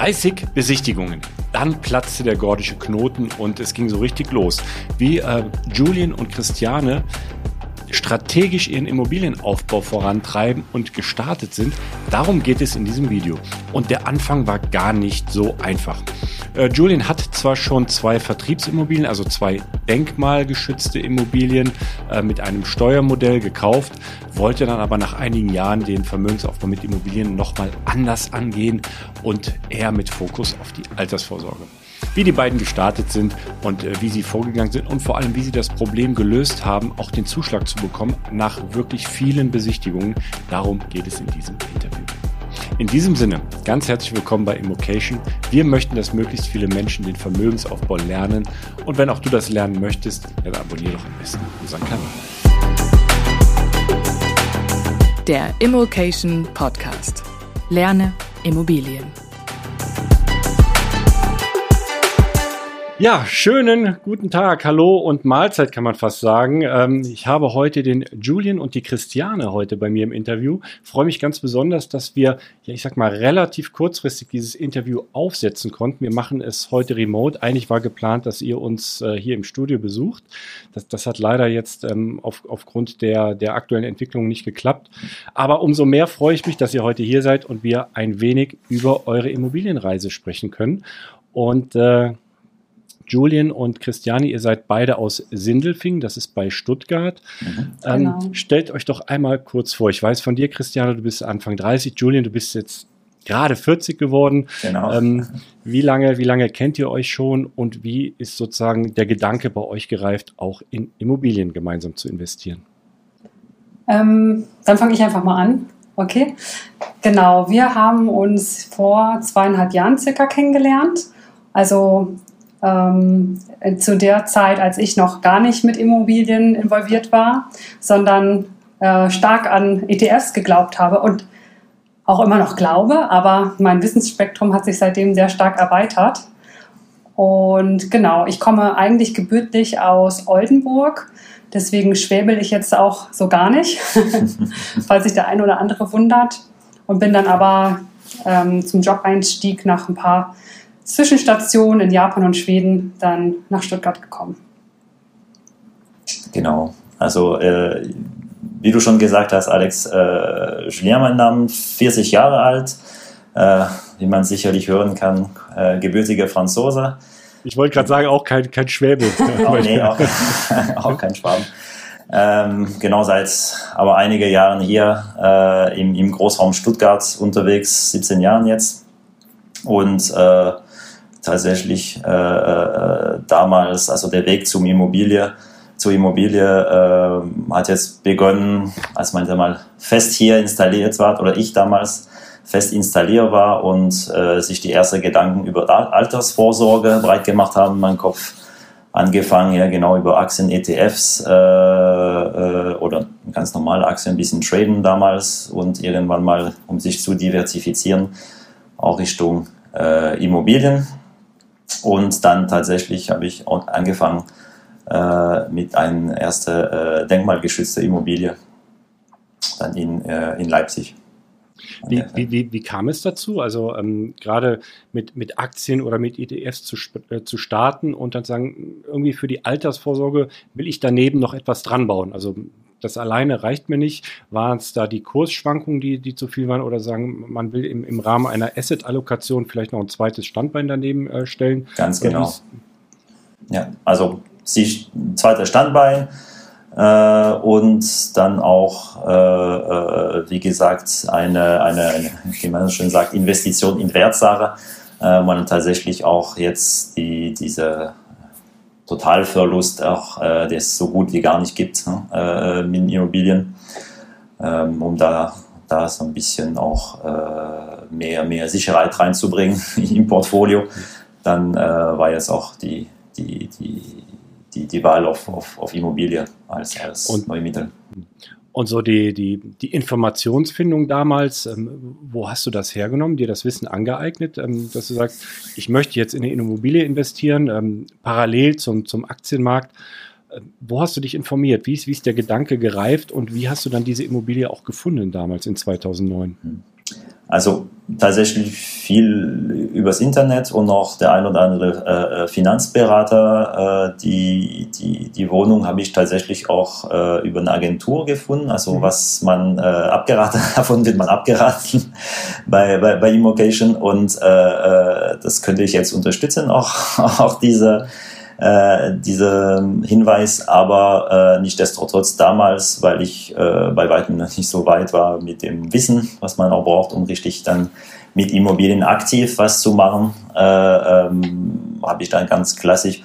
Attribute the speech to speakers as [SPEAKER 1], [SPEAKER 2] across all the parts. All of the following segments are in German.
[SPEAKER 1] 30 Besichtigungen. Dann platzte der gordische Knoten und es ging so richtig los. Wie äh, Julian und Christiane strategisch ihren Immobilienaufbau vorantreiben und gestartet sind. Darum geht es in diesem Video. Und der Anfang war gar nicht so einfach. Äh, Julian hat zwar schon zwei Vertriebsimmobilien, also zwei denkmalgeschützte Immobilien äh, mit einem Steuermodell gekauft, wollte dann aber nach einigen Jahren den Vermögensaufbau mit Immobilien nochmal anders angehen und eher mit Fokus auf die Altersvorsorge wie die beiden gestartet sind und äh, wie sie vorgegangen sind und vor allem, wie sie das Problem gelöst haben, auch den Zuschlag zu bekommen nach wirklich vielen Besichtigungen. Darum geht es in diesem Interview. In diesem Sinne, ganz herzlich willkommen bei Immocation. Wir möchten, dass möglichst viele Menschen den Vermögensaufbau lernen. Und wenn auch du das lernen möchtest, dann abonniere doch am besten unseren Kanal.
[SPEAKER 2] Der Immocation Podcast. Lerne Immobilien.
[SPEAKER 1] Ja, schönen guten Tag, hallo und Mahlzeit kann man fast sagen. Ähm, ich habe heute den Julian und die Christiane heute bei mir im Interview. freue mich ganz besonders, dass wir, ja, ich sag mal, relativ kurzfristig dieses Interview aufsetzen konnten. Wir machen es heute remote. Eigentlich war geplant, dass ihr uns äh, hier im Studio besucht. Das, das hat leider jetzt ähm, auf, aufgrund der, der aktuellen Entwicklung nicht geklappt. Aber umso mehr freue ich mich, dass ihr heute hier seid und wir ein wenig über eure Immobilienreise sprechen können. Und äh, Julian und Christiane, ihr seid beide aus Sindelfing, das ist bei Stuttgart. Mhm. Ähm, genau. Stellt euch doch einmal kurz vor. Ich weiß von dir, Christiane, du bist Anfang 30, Julian, du bist jetzt gerade 40 geworden. Genau. Ähm, wie lange, wie lange kennt ihr euch schon und wie ist sozusagen der Gedanke bei euch gereift, auch in Immobilien gemeinsam zu investieren?
[SPEAKER 3] Ähm, dann fange ich einfach mal an. Okay. Genau, wir haben uns vor zweieinhalb Jahren circa kennengelernt. Also ähm, zu der Zeit, als ich noch gar nicht mit Immobilien involviert war, sondern äh, stark an ETFs geglaubt habe und auch immer noch glaube, aber mein Wissensspektrum hat sich seitdem sehr stark erweitert. Und genau, ich komme eigentlich gebürtig aus Oldenburg, deswegen schwäbel ich jetzt auch so gar nicht, falls sich der eine oder andere wundert. Und bin dann aber ähm, zum Job-Einstieg nach ein paar Zwischenstation in Japan und Schweden dann nach Stuttgart gekommen.
[SPEAKER 4] Genau. Also, äh, wie du schon gesagt hast, Alex, äh, Julien, mein Name, 40 Jahre alt, äh, wie man sicherlich hören kann, äh, gebürtiger Franzose.
[SPEAKER 1] Ich wollte gerade sagen, auch kein, kein Schwäbe.
[SPEAKER 4] oh, nee, auch, auch kein Schwaben. Ähm, genau seit aber einige Jahren hier äh, im, im Großraum Stuttgart unterwegs, 17 Jahren jetzt. Und äh, tatsächlich äh, äh, damals, also der Weg zum Immobilie, zur Immobilie äh, hat jetzt begonnen, als man mal fest hier installiert war oder ich damals fest installiert war und äh, sich die ersten Gedanken über Altersvorsorge breit gemacht haben in meinem Kopf. Angefangen ja genau über Aktien, ETFs äh, äh, oder ganz normale Aktien, ein bisschen traden damals und irgendwann mal, um sich zu diversifizieren, auch Richtung äh, Immobilien. Und dann tatsächlich habe ich angefangen äh, mit einer ersten äh, denkmalgeschützten Immobilie dann in, äh, in Leipzig.
[SPEAKER 1] Wie, wie, wie, wie, kam es dazu? Also ähm, gerade mit, mit Aktien oder mit ETFs zu, äh, zu starten und dann sagen, irgendwie für die Altersvorsorge will ich daneben noch etwas dran bauen. Also das alleine reicht mir nicht. Waren es da die Kursschwankungen, die, die zu viel waren oder sagen, man will im, im Rahmen einer Asset-Allokation vielleicht noch ein zweites Standbein daneben äh, stellen?
[SPEAKER 4] Ganz genau. Ja, also sie, zweiter Standbein äh, und dann auch, äh, äh, wie gesagt, eine, eine, wie man schön sagt, Investition in Wertsache. Äh, man tatsächlich auch jetzt die, diese Totalverlust auch, äh, der es so gut wie gar nicht gibt ne, äh, in Immobilien, ähm, um da, da so ein bisschen auch äh, mehr, mehr Sicherheit reinzubringen im Portfolio. Dann äh, war jetzt auch die, die, die, die, die Wahl auf, auf, auf Immobilie als, als
[SPEAKER 1] und, Neumittel. Und so die, die, die Informationsfindung damals, ähm, wo hast du das hergenommen, dir das Wissen angeeignet, ähm, dass du sagst, ich möchte jetzt in eine Immobilie investieren, ähm, parallel zum, zum Aktienmarkt. Äh, wo hast du dich informiert? Wie ist, wie ist der Gedanke gereift und wie hast du dann diese Immobilie auch gefunden damals in 2009?
[SPEAKER 4] Also tatsächlich viel übers Internet und auch der ein oder andere äh, äh, Finanzberater. Äh, die, die, die Wohnung habe ich tatsächlich auch äh, über eine Agentur gefunden. Also mhm. was man äh, abgeraten, davon wird man abgeraten bei, bei, bei Immocation und äh, das könnte ich jetzt unterstützen, auch, auch diese äh, dieser Hinweis, aber äh, nichtdestotrotz damals, weil ich äh, bei weitem noch nicht so weit war mit dem Wissen, was man auch braucht, um richtig dann mit Immobilien aktiv was zu machen, äh, ähm, habe ich dann ganz klassisch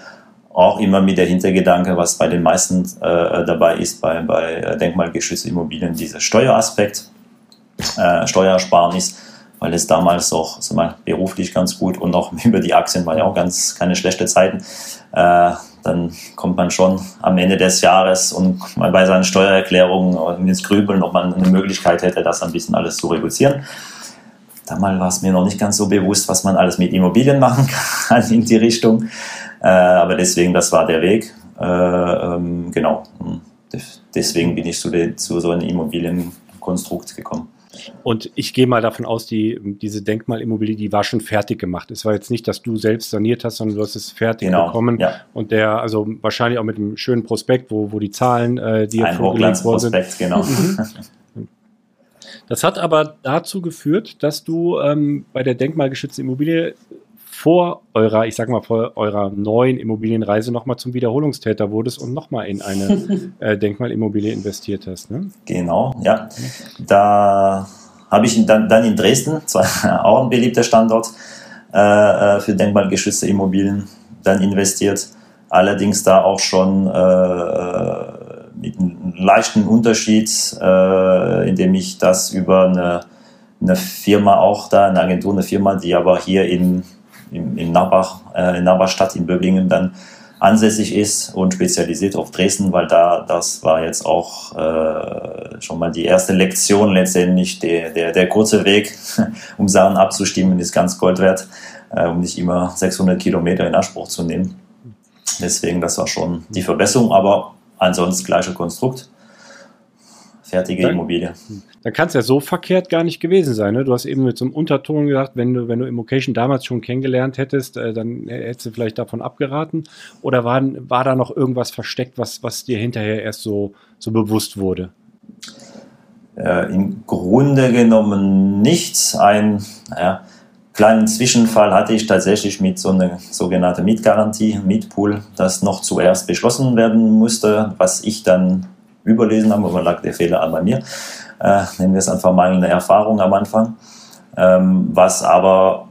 [SPEAKER 4] auch immer mit der Hintergedanke, was bei den meisten äh, dabei ist, bei, bei denkmalgeschützten Immobilien, dieser Steueraspekt, äh, Steuersparnis weil es damals auch also mal, beruflich ganz gut und auch über die Aktien war ja auch ganz keine schlechte Zeiten. Äh, dann kommt man schon am Ende des Jahres und mal bei seinen Steuererklärungen ins Grübeln, ob man eine Möglichkeit hätte, das ein bisschen alles zu reduzieren. Damals war es mir noch nicht ganz so bewusst, was man alles mit Immobilien machen kann in die Richtung. Äh, aber deswegen, das war der Weg. Äh, ähm, genau. Deswegen bin ich zu, zu so einem Immobilienkonstrukt gekommen.
[SPEAKER 1] Und ich gehe mal davon aus, die, diese Denkmalimmobilie, die war schon fertig gemacht. Es war jetzt nicht, dass du selbst saniert hast, sondern du hast es fertig genau, bekommen. Ja. Und der, also wahrscheinlich auch mit einem schönen Prospekt, wo, wo die Zahlen, äh, die
[SPEAKER 4] Ein Hochglanzprospekt, genau.
[SPEAKER 1] Mhm. Das hat aber dazu geführt, dass du ähm, bei der denkmalgeschützten Immobilie vor eurer, ich sag mal, vor eurer neuen Immobilienreise nochmal zum Wiederholungstäter wurdest und nochmal in eine äh, Denkmalimmobilie investiert hast. Ne?
[SPEAKER 4] Genau, ja. Da habe ich dann, dann in Dresden, zwar auch ein beliebter Standort äh, äh, für denkmalgeschützte Immobilien, dann investiert. Allerdings da auch schon äh, mit einem leichten Unterschied, äh, indem ich das über eine, eine Firma auch da, eine Agentur, eine Firma, die aber hier in in, in, Narbach, äh, in Narbachstadt in Böblingen dann ansässig ist und spezialisiert auf Dresden, weil da das war jetzt auch äh, schon mal die erste Lektion letztendlich. Der, der, der kurze Weg, um Sachen abzustimmen, ist ganz Gold wert, äh, um nicht immer 600 Kilometer in Anspruch zu nehmen. Deswegen, das war schon die Verbesserung, aber ansonsten gleiche Konstrukt fertige dann, Immobilie.
[SPEAKER 1] Dann kann es ja so verkehrt gar nicht gewesen sein. Ne? Du hast eben mit so einem Unterton gesagt, wenn du, wenn du Immocation damals schon kennengelernt hättest, äh, dann hättest du vielleicht davon abgeraten. Oder war, war da noch irgendwas versteckt, was, was dir hinterher erst so, so bewusst wurde?
[SPEAKER 4] Äh, Im Grunde genommen nichts. Ein naja, kleinen Zwischenfall hatte ich tatsächlich mit so einer sogenannten Mietgarantie, Mietpool, das noch zuerst beschlossen werden musste, was ich dann überlesen haben, aber lag der Fehler an bei mir. Äh, nennen wir es einfach mangelnde Erfahrung am Anfang. Ähm, was aber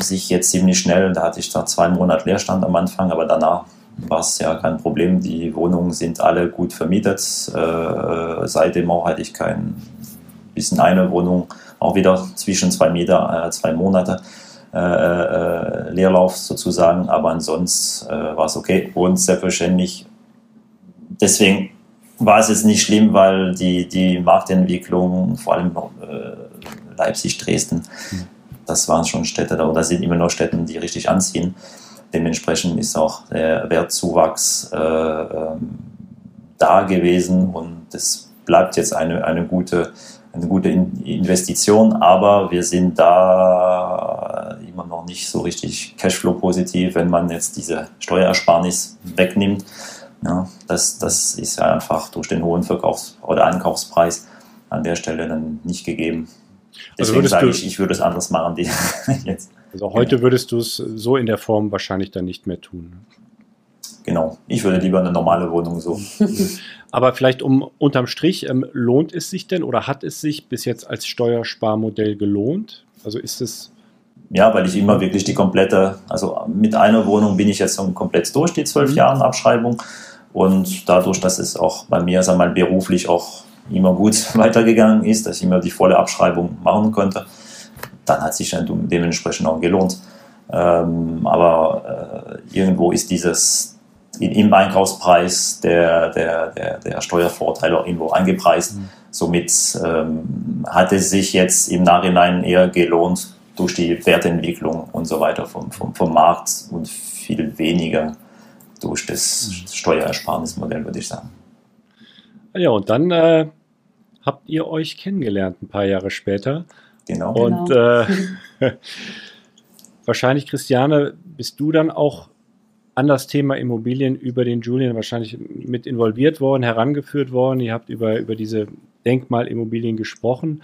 [SPEAKER 4] sich jetzt ziemlich schnell, da hatte ich da zwei Monate Leerstand am Anfang, aber danach war es ja kein Problem. Die Wohnungen sind alle gut vermietet. Äh, seitdem auch hatte ich kein bisschen eine Wohnung, auch wieder zwischen zwei Meter, äh, zwei Monate. Äh, äh, Leerlauf sozusagen, aber ansonsten äh, war es okay und selbstverständlich deswegen war es jetzt nicht schlimm, weil die, die Marktentwicklung, vor allem äh, Leipzig, Dresden, das waren schon Städte, oder sind immer noch Städte, die richtig anziehen. Dementsprechend ist auch der Wertzuwachs äh, ähm, da gewesen und es bleibt jetzt eine, eine, gute, eine gute Investition, aber wir sind da immer noch nicht so richtig Cashflow-positiv, wenn man jetzt diese Steuerersparnis wegnimmt ja, das, das ist ja einfach durch den hohen Verkaufs- oder Ankaufspreis an der Stelle dann nicht gegeben. Also Deswegen also sage ich, ich würde es anders machen. Die
[SPEAKER 1] jetzt. Also heute würdest du es so in der Form wahrscheinlich dann nicht mehr tun.
[SPEAKER 4] Genau, ich würde lieber eine normale Wohnung so.
[SPEAKER 1] Aber vielleicht um unterm Strich, ähm, lohnt es sich denn oder hat es sich bis jetzt als Steuersparmodell gelohnt? Also ist es
[SPEAKER 4] ja, weil ich immer wirklich die komplette, also mit einer Wohnung bin ich jetzt schon komplett durch, die zwölf mhm. Jahren Abschreibung. Und dadurch, dass es auch bei mir, sagen wir mal, beruflich auch immer gut weitergegangen ist, dass ich immer die volle Abschreibung machen konnte, dann hat sich dann dementsprechend auch gelohnt. Ähm, aber äh, irgendwo ist dieses im Einkaufspreis der, der, der, der Steuervorteil auch irgendwo eingepreist. Mhm. Somit ähm, hat es sich jetzt im Nachhinein eher gelohnt, durch die Wertentwicklung und so weiter vom, vom, vom Markt und viel weniger durch das Steuerersparnismodell, würde ich sagen.
[SPEAKER 1] Ja, und dann äh, habt ihr euch kennengelernt ein paar Jahre später. Genau. Und genau. Äh, wahrscheinlich, Christiane, bist du dann auch an das Thema Immobilien über den Julian wahrscheinlich mit involviert worden, herangeführt worden. Ihr habt über, über diese Denkmalimmobilien gesprochen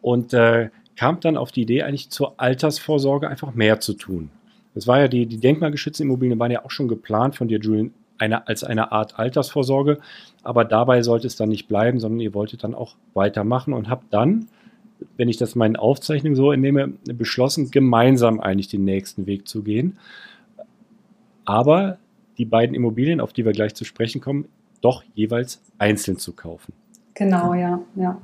[SPEAKER 1] und äh, kam dann auf die Idee, eigentlich zur Altersvorsorge einfach mehr zu tun. Das war ja die, die denkmalgeschützten Immobilien waren ja auch schon geplant von dir, Julian, eine, als eine Art Altersvorsorge. Aber dabei sollte es dann nicht bleiben, sondern ihr wolltet dann auch weitermachen und habt dann, wenn ich das meinen Aufzeichnungen so entnehme, beschlossen, gemeinsam eigentlich den nächsten Weg zu gehen. Aber die beiden Immobilien, auf die wir gleich zu sprechen kommen, doch jeweils einzeln zu kaufen.
[SPEAKER 3] Genau, ja, ja.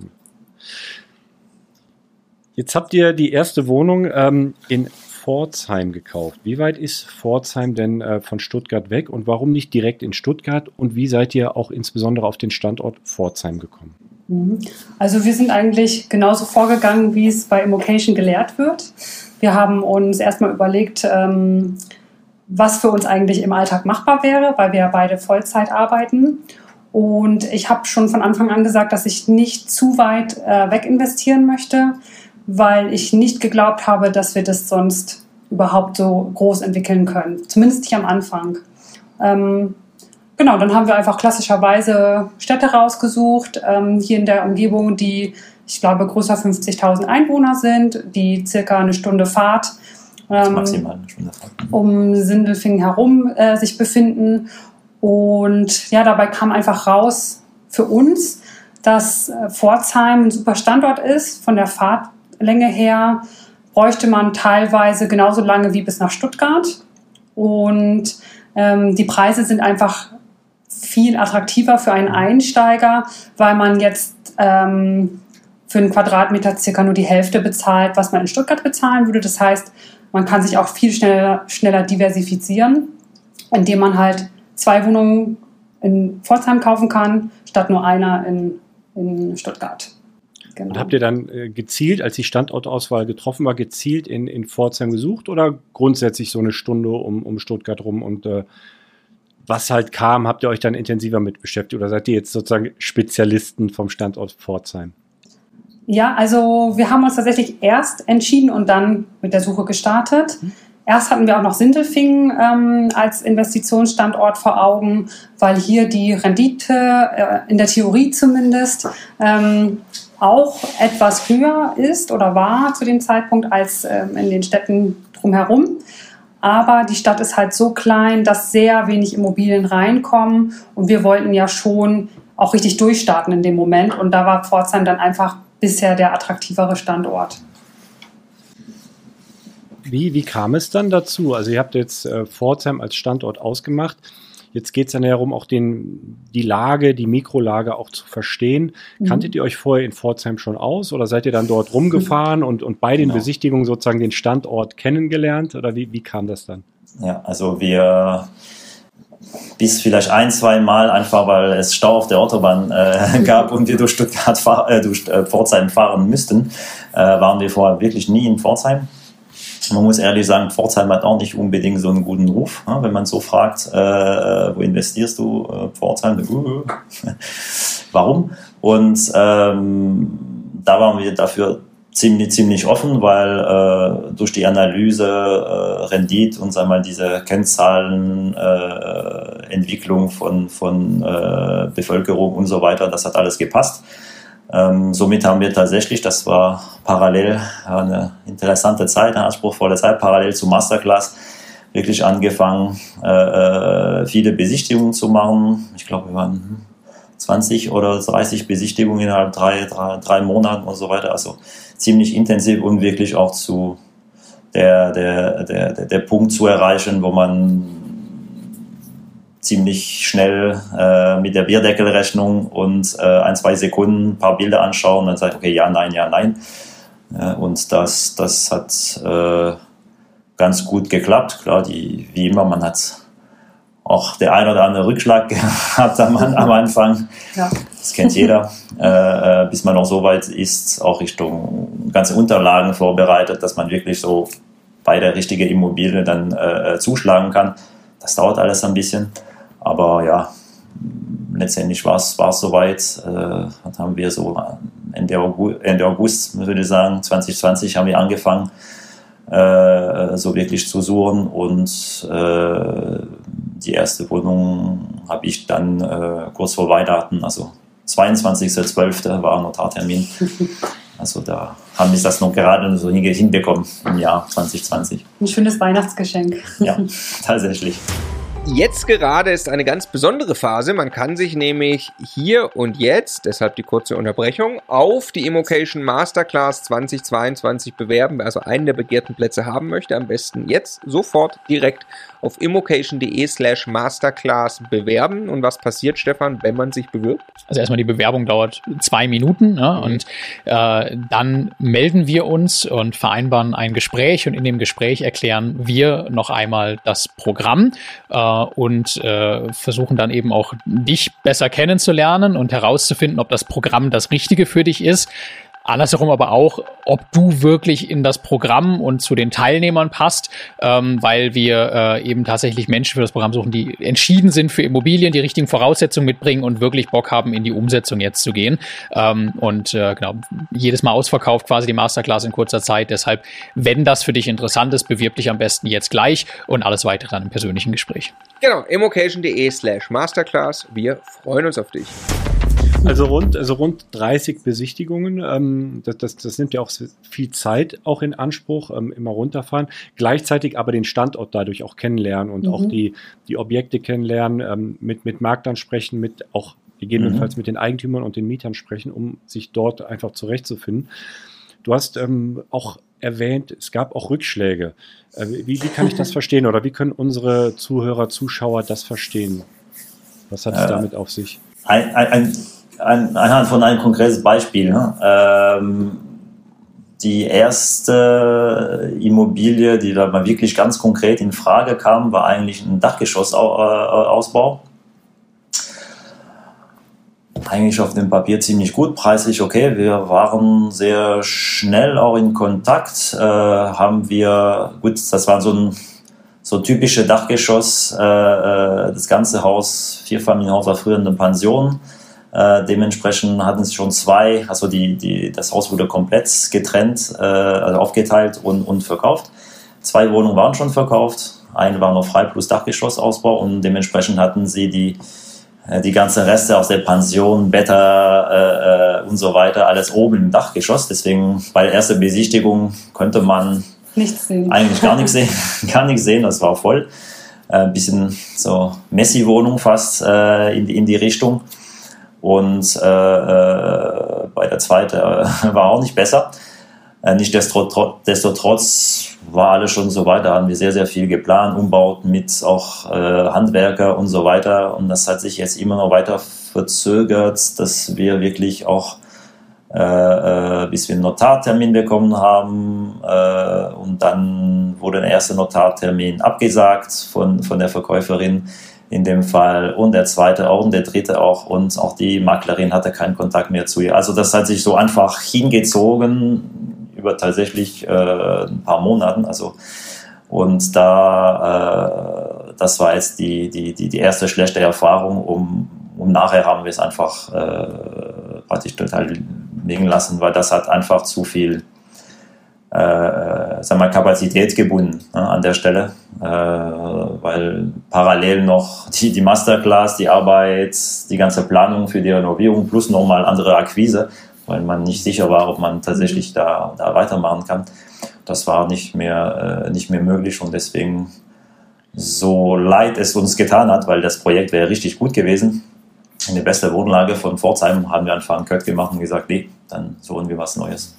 [SPEAKER 1] Jetzt habt ihr die erste Wohnung ähm, in Pforzheim gekauft. Wie weit ist Pforzheim denn äh, von Stuttgart weg und warum nicht direkt in Stuttgart und wie seid ihr auch insbesondere auf den Standort Pforzheim gekommen?
[SPEAKER 3] Mhm. Also wir sind eigentlich genauso vorgegangen, wie es bei Immocation gelehrt wird. Wir haben uns erstmal überlegt, ähm, was für uns eigentlich im Alltag machbar wäre, weil wir ja beide Vollzeit arbeiten. Und ich habe schon von Anfang an gesagt, dass ich nicht zu weit äh, weg investieren möchte, weil ich nicht geglaubt habe, dass wir das sonst überhaupt so groß entwickeln können. Zumindest nicht am Anfang. Ähm, genau, dann haben wir einfach klassischerweise Städte rausgesucht, ähm, hier in der Umgebung, die, ich glaube, größer 50.000 Einwohner sind, die circa eine Stunde Fahrt ähm, maximal um Sindelfingen herum äh, sich befinden. Und ja, dabei kam einfach raus für uns, dass äh, Pforzheim ein super Standort ist, von der Fahrt Länge her bräuchte man teilweise genauso lange wie bis nach Stuttgart. Und ähm, die Preise sind einfach viel attraktiver für einen Einsteiger, weil man jetzt ähm, für einen Quadratmeter circa nur die Hälfte bezahlt, was man in Stuttgart bezahlen würde. Das heißt, man kann sich auch viel schneller, schneller diversifizieren, indem man halt zwei Wohnungen in Pforzheim kaufen kann, statt nur einer in, in Stuttgart.
[SPEAKER 1] Genau. Und habt ihr dann äh, gezielt, als die Standortauswahl getroffen war, gezielt in, in Pforzheim gesucht oder grundsätzlich so eine Stunde um, um Stuttgart rum und äh, was halt kam, habt ihr euch dann intensiver mit beschäftigt oder seid ihr jetzt sozusagen Spezialisten vom Standort Pforzheim?
[SPEAKER 3] Ja, also wir haben uns tatsächlich erst entschieden und dann mit der Suche gestartet. Mhm. Erst hatten wir auch noch Sindelfingen ähm, als Investitionsstandort vor Augen, weil hier die Rendite äh, in der Theorie zumindest ähm, auch etwas höher ist oder war zu dem Zeitpunkt als ähm, in den Städten drumherum. Aber die Stadt ist halt so klein, dass sehr wenig Immobilien reinkommen und wir wollten ja schon auch richtig durchstarten in dem Moment und da war Pforzheim dann einfach bisher der attraktivere Standort.
[SPEAKER 1] Wie, wie kam es dann dazu? Also ihr habt jetzt äh, Pforzheim als Standort ausgemacht. Jetzt geht es dann darum, auch den, die Lage, die Mikrolage auch zu verstehen. Mhm. Kanntet ihr euch vorher in Pforzheim schon aus oder seid ihr dann dort rumgefahren und, und bei den genau. Besichtigungen sozusagen den Standort kennengelernt? Oder wie, wie kam das dann?
[SPEAKER 4] Ja, also wir bis vielleicht ein, zwei Mal einfach, weil es Stau auf der Autobahn äh, gab und wir durch Stuttgart, äh, durch äh, Pforzheim fahren müssten, äh, waren wir vorher wirklich nie in Pforzheim. Man muss ehrlich sagen, Pforzheim hat auch nicht unbedingt so einen guten Ruf. Ne? Wenn man so fragt, äh, äh wo investierst du? Äh, Pforzheim, warum? Und ähm, da waren wir dafür ziemlich, ziemlich offen, weil äh, durch die Analyse äh, Rendit und sagen wir mal, diese Kennzahlen, äh, Entwicklung von, von äh, Bevölkerung und so weiter, das hat alles gepasst. Ähm, somit haben wir tatsächlich, das war parallel eine interessante Zeit, eine anspruchsvolle Zeit, parallel zu Masterclass wirklich angefangen, äh, äh viele Besichtigungen zu machen. Ich glaube, wir waren 20 oder 30 Besichtigungen innerhalb drei, drei, drei Monaten und so weiter. Also ziemlich intensiv und wirklich auch zu der, der, der, der, Punkt zu erreichen, wo man ziemlich schnell äh, mit der Bierdeckelrechnung und äh, ein, zwei Sekunden ein paar Bilder anschauen und dann sagt, okay, ja, nein, ja, nein. Ja, und das, das hat äh, ganz gut geklappt. Klar, die, wie immer, man hat auch der ein oder andere Rückschlag gehabt am, am Anfang. Ja. Das kennt jeder. äh, bis man auch so weit ist, auch Richtung ganze Unterlagen vorbereitet, dass man wirklich so bei der richtigen Immobilie dann äh, zuschlagen kann. Das dauert alles ein bisschen. Aber ja, letztendlich war es soweit. Äh, haben wir so Ende August, Ende August, würde ich sagen, 2020 haben wir angefangen, äh, so wirklich zu suchen und äh, die erste Wohnung habe ich dann äh, kurz vor Weihnachten, also 22.12. war Notartermin. Also da haben wir das noch gerade so hinbekommen im Jahr 2020.
[SPEAKER 3] Ein schönes Weihnachtsgeschenk.
[SPEAKER 4] Ja, tatsächlich.
[SPEAKER 5] Jetzt gerade ist eine ganz besondere Phase. Man kann sich nämlich hier und jetzt, deshalb die kurze Unterbrechung, auf die Immocation Masterclass 2022 bewerben. Wer also einen der begehrten Plätze haben möchte, am besten jetzt sofort direkt auf immocation.de slash masterclass bewerben. Und was passiert, Stefan, wenn man sich bewirbt?
[SPEAKER 6] Also erstmal die Bewerbung dauert zwei Minuten ne? mhm. und äh, dann melden wir uns und vereinbaren ein Gespräch und in dem Gespräch erklären wir noch einmal das Programm äh, und äh, versuchen dann eben auch dich besser kennenzulernen und herauszufinden, ob das Programm das Richtige für dich ist. Andersherum aber auch, ob du wirklich in das Programm und zu den Teilnehmern passt, ähm, weil wir äh, eben tatsächlich Menschen für das Programm suchen, die entschieden sind für Immobilien, die richtigen Voraussetzungen mitbringen und wirklich Bock haben, in die Umsetzung jetzt zu gehen. Ähm, und äh, genau, jedes Mal ausverkauft quasi die Masterclass in kurzer Zeit. Deshalb, wenn das für dich interessant ist, bewirb dich am besten jetzt gleich und alles weitere dann im persönlichen Gespräch.
[SPEAKER 5] Genau, immocation.de slash Masterclass. Wir freuen uns auf dich.
[SPEAKER 1] Also rund, also rund 30 Besichtigungen. Ähm, das, das, das nimmt ja auch viel Zeit auch in Anspruch, ähm, immer runterfahren. Gleichzeitig aber den Standort dadurch auch kennenlernen und mhm. auch die, die Objekte kennenlernen, ähm, mit, mit Marktern sprechen, mit auch gegebenenfalls mhm. mit den Eigentümern und den Mietern sprechen, um sich dort einfach zurechtzufinden. Du hast ähm, auch erwähnt, es gab auch Rückschläge. Äh, wie, wie kann ich das verstehen oder wie können unsere Zuhörer, Zuschauer das verstehen? Was hat es äh, damit auf sich?
[SPEAKER 4] Ein, ein, ein an, anhand von einem konkreten Beispiel. Ne? Ähm, die erste Immobilie, die da mal wirklich ganz konkret in Frage kam, war eigentlich ein Dachgeschossausbau. Eigentlich auf dem Papier ziemlich gut, preislich okay. Wir waren sehr schnell auch in Kontakt. Äh, haben wir, gut, das war so ein so typische Dachgeschoss. Äh, äh das ganze Haus, Vierfamilienhaus war früher eine Pension äh, dementsprechend hatten sie schon zwei, also die, die, das Haus wurde komplett getrennt, äh, also aufgeteilt und, und verkauft. Zwei Wohnungen waren schon verkauft, eine war noch frei plus Dachgeschossausbau und dementsprechend hatten sie die, äh, die ganzen Reste aus der Pension, Bäder äh, äh, und so weiter, alles oben im Dachgeschoss. Deswegen bei der ersten Besichtigung konnte man eigentlich gar nichts sehen, gar nichts sehen, das war voll. Ein bisschen so Messi-Wohnung fast äh, in, die, in die Richtung. Und äh, äh, bei der zweiten äh, war auch nicht besser. Äh, Nichtsdestotrotz war alles schon so weiter, haben wir sehr, sehr viel geplant, Umbauten mit auch äh, Handwerker und so weiter. Und das hat sich jetzt immer noch weiter verzögert, dass wir wirklich auch äh, bis wir einen Notartermin bekommen haben äh, und dann wurde der erste Notartermin abgesagt von, von der Verkäuferin in dem Fall und der zweite auch und der dritte auch und auch die Maklerin hatte keinen Kontakt mehr zu ihr. Also das hat sich so einfach hingezogen über tatsächlich äh, ein paar Monaten. Also und da äh, das war jetzt die, die, die, die erste schlechte Erfahrung, um, um nachher haben wir es einfach äh, praktisch total liegen lassen, weil das hat einfach zu viel äh, sagen wir, Kapazität gebunden ne, an der Stelle, äh, weil parallel noch die, die Masterclass, die Arbeit, die ganze Planung für die Renovierung plus nochmal andere Akquise, weil man nicht sicher war, ob man tatsächlich da, da weitermachen kann. Das war nicht mehr, äh, nicht mehr möglich und deswegen so leid es uns getan hat, weil das Projekt wäre richtig gut gewesen. In der beste Wohnlage von Pforzheim haben wir einen Cut gemacht und gesagt, nee, dann suchen wir was Neues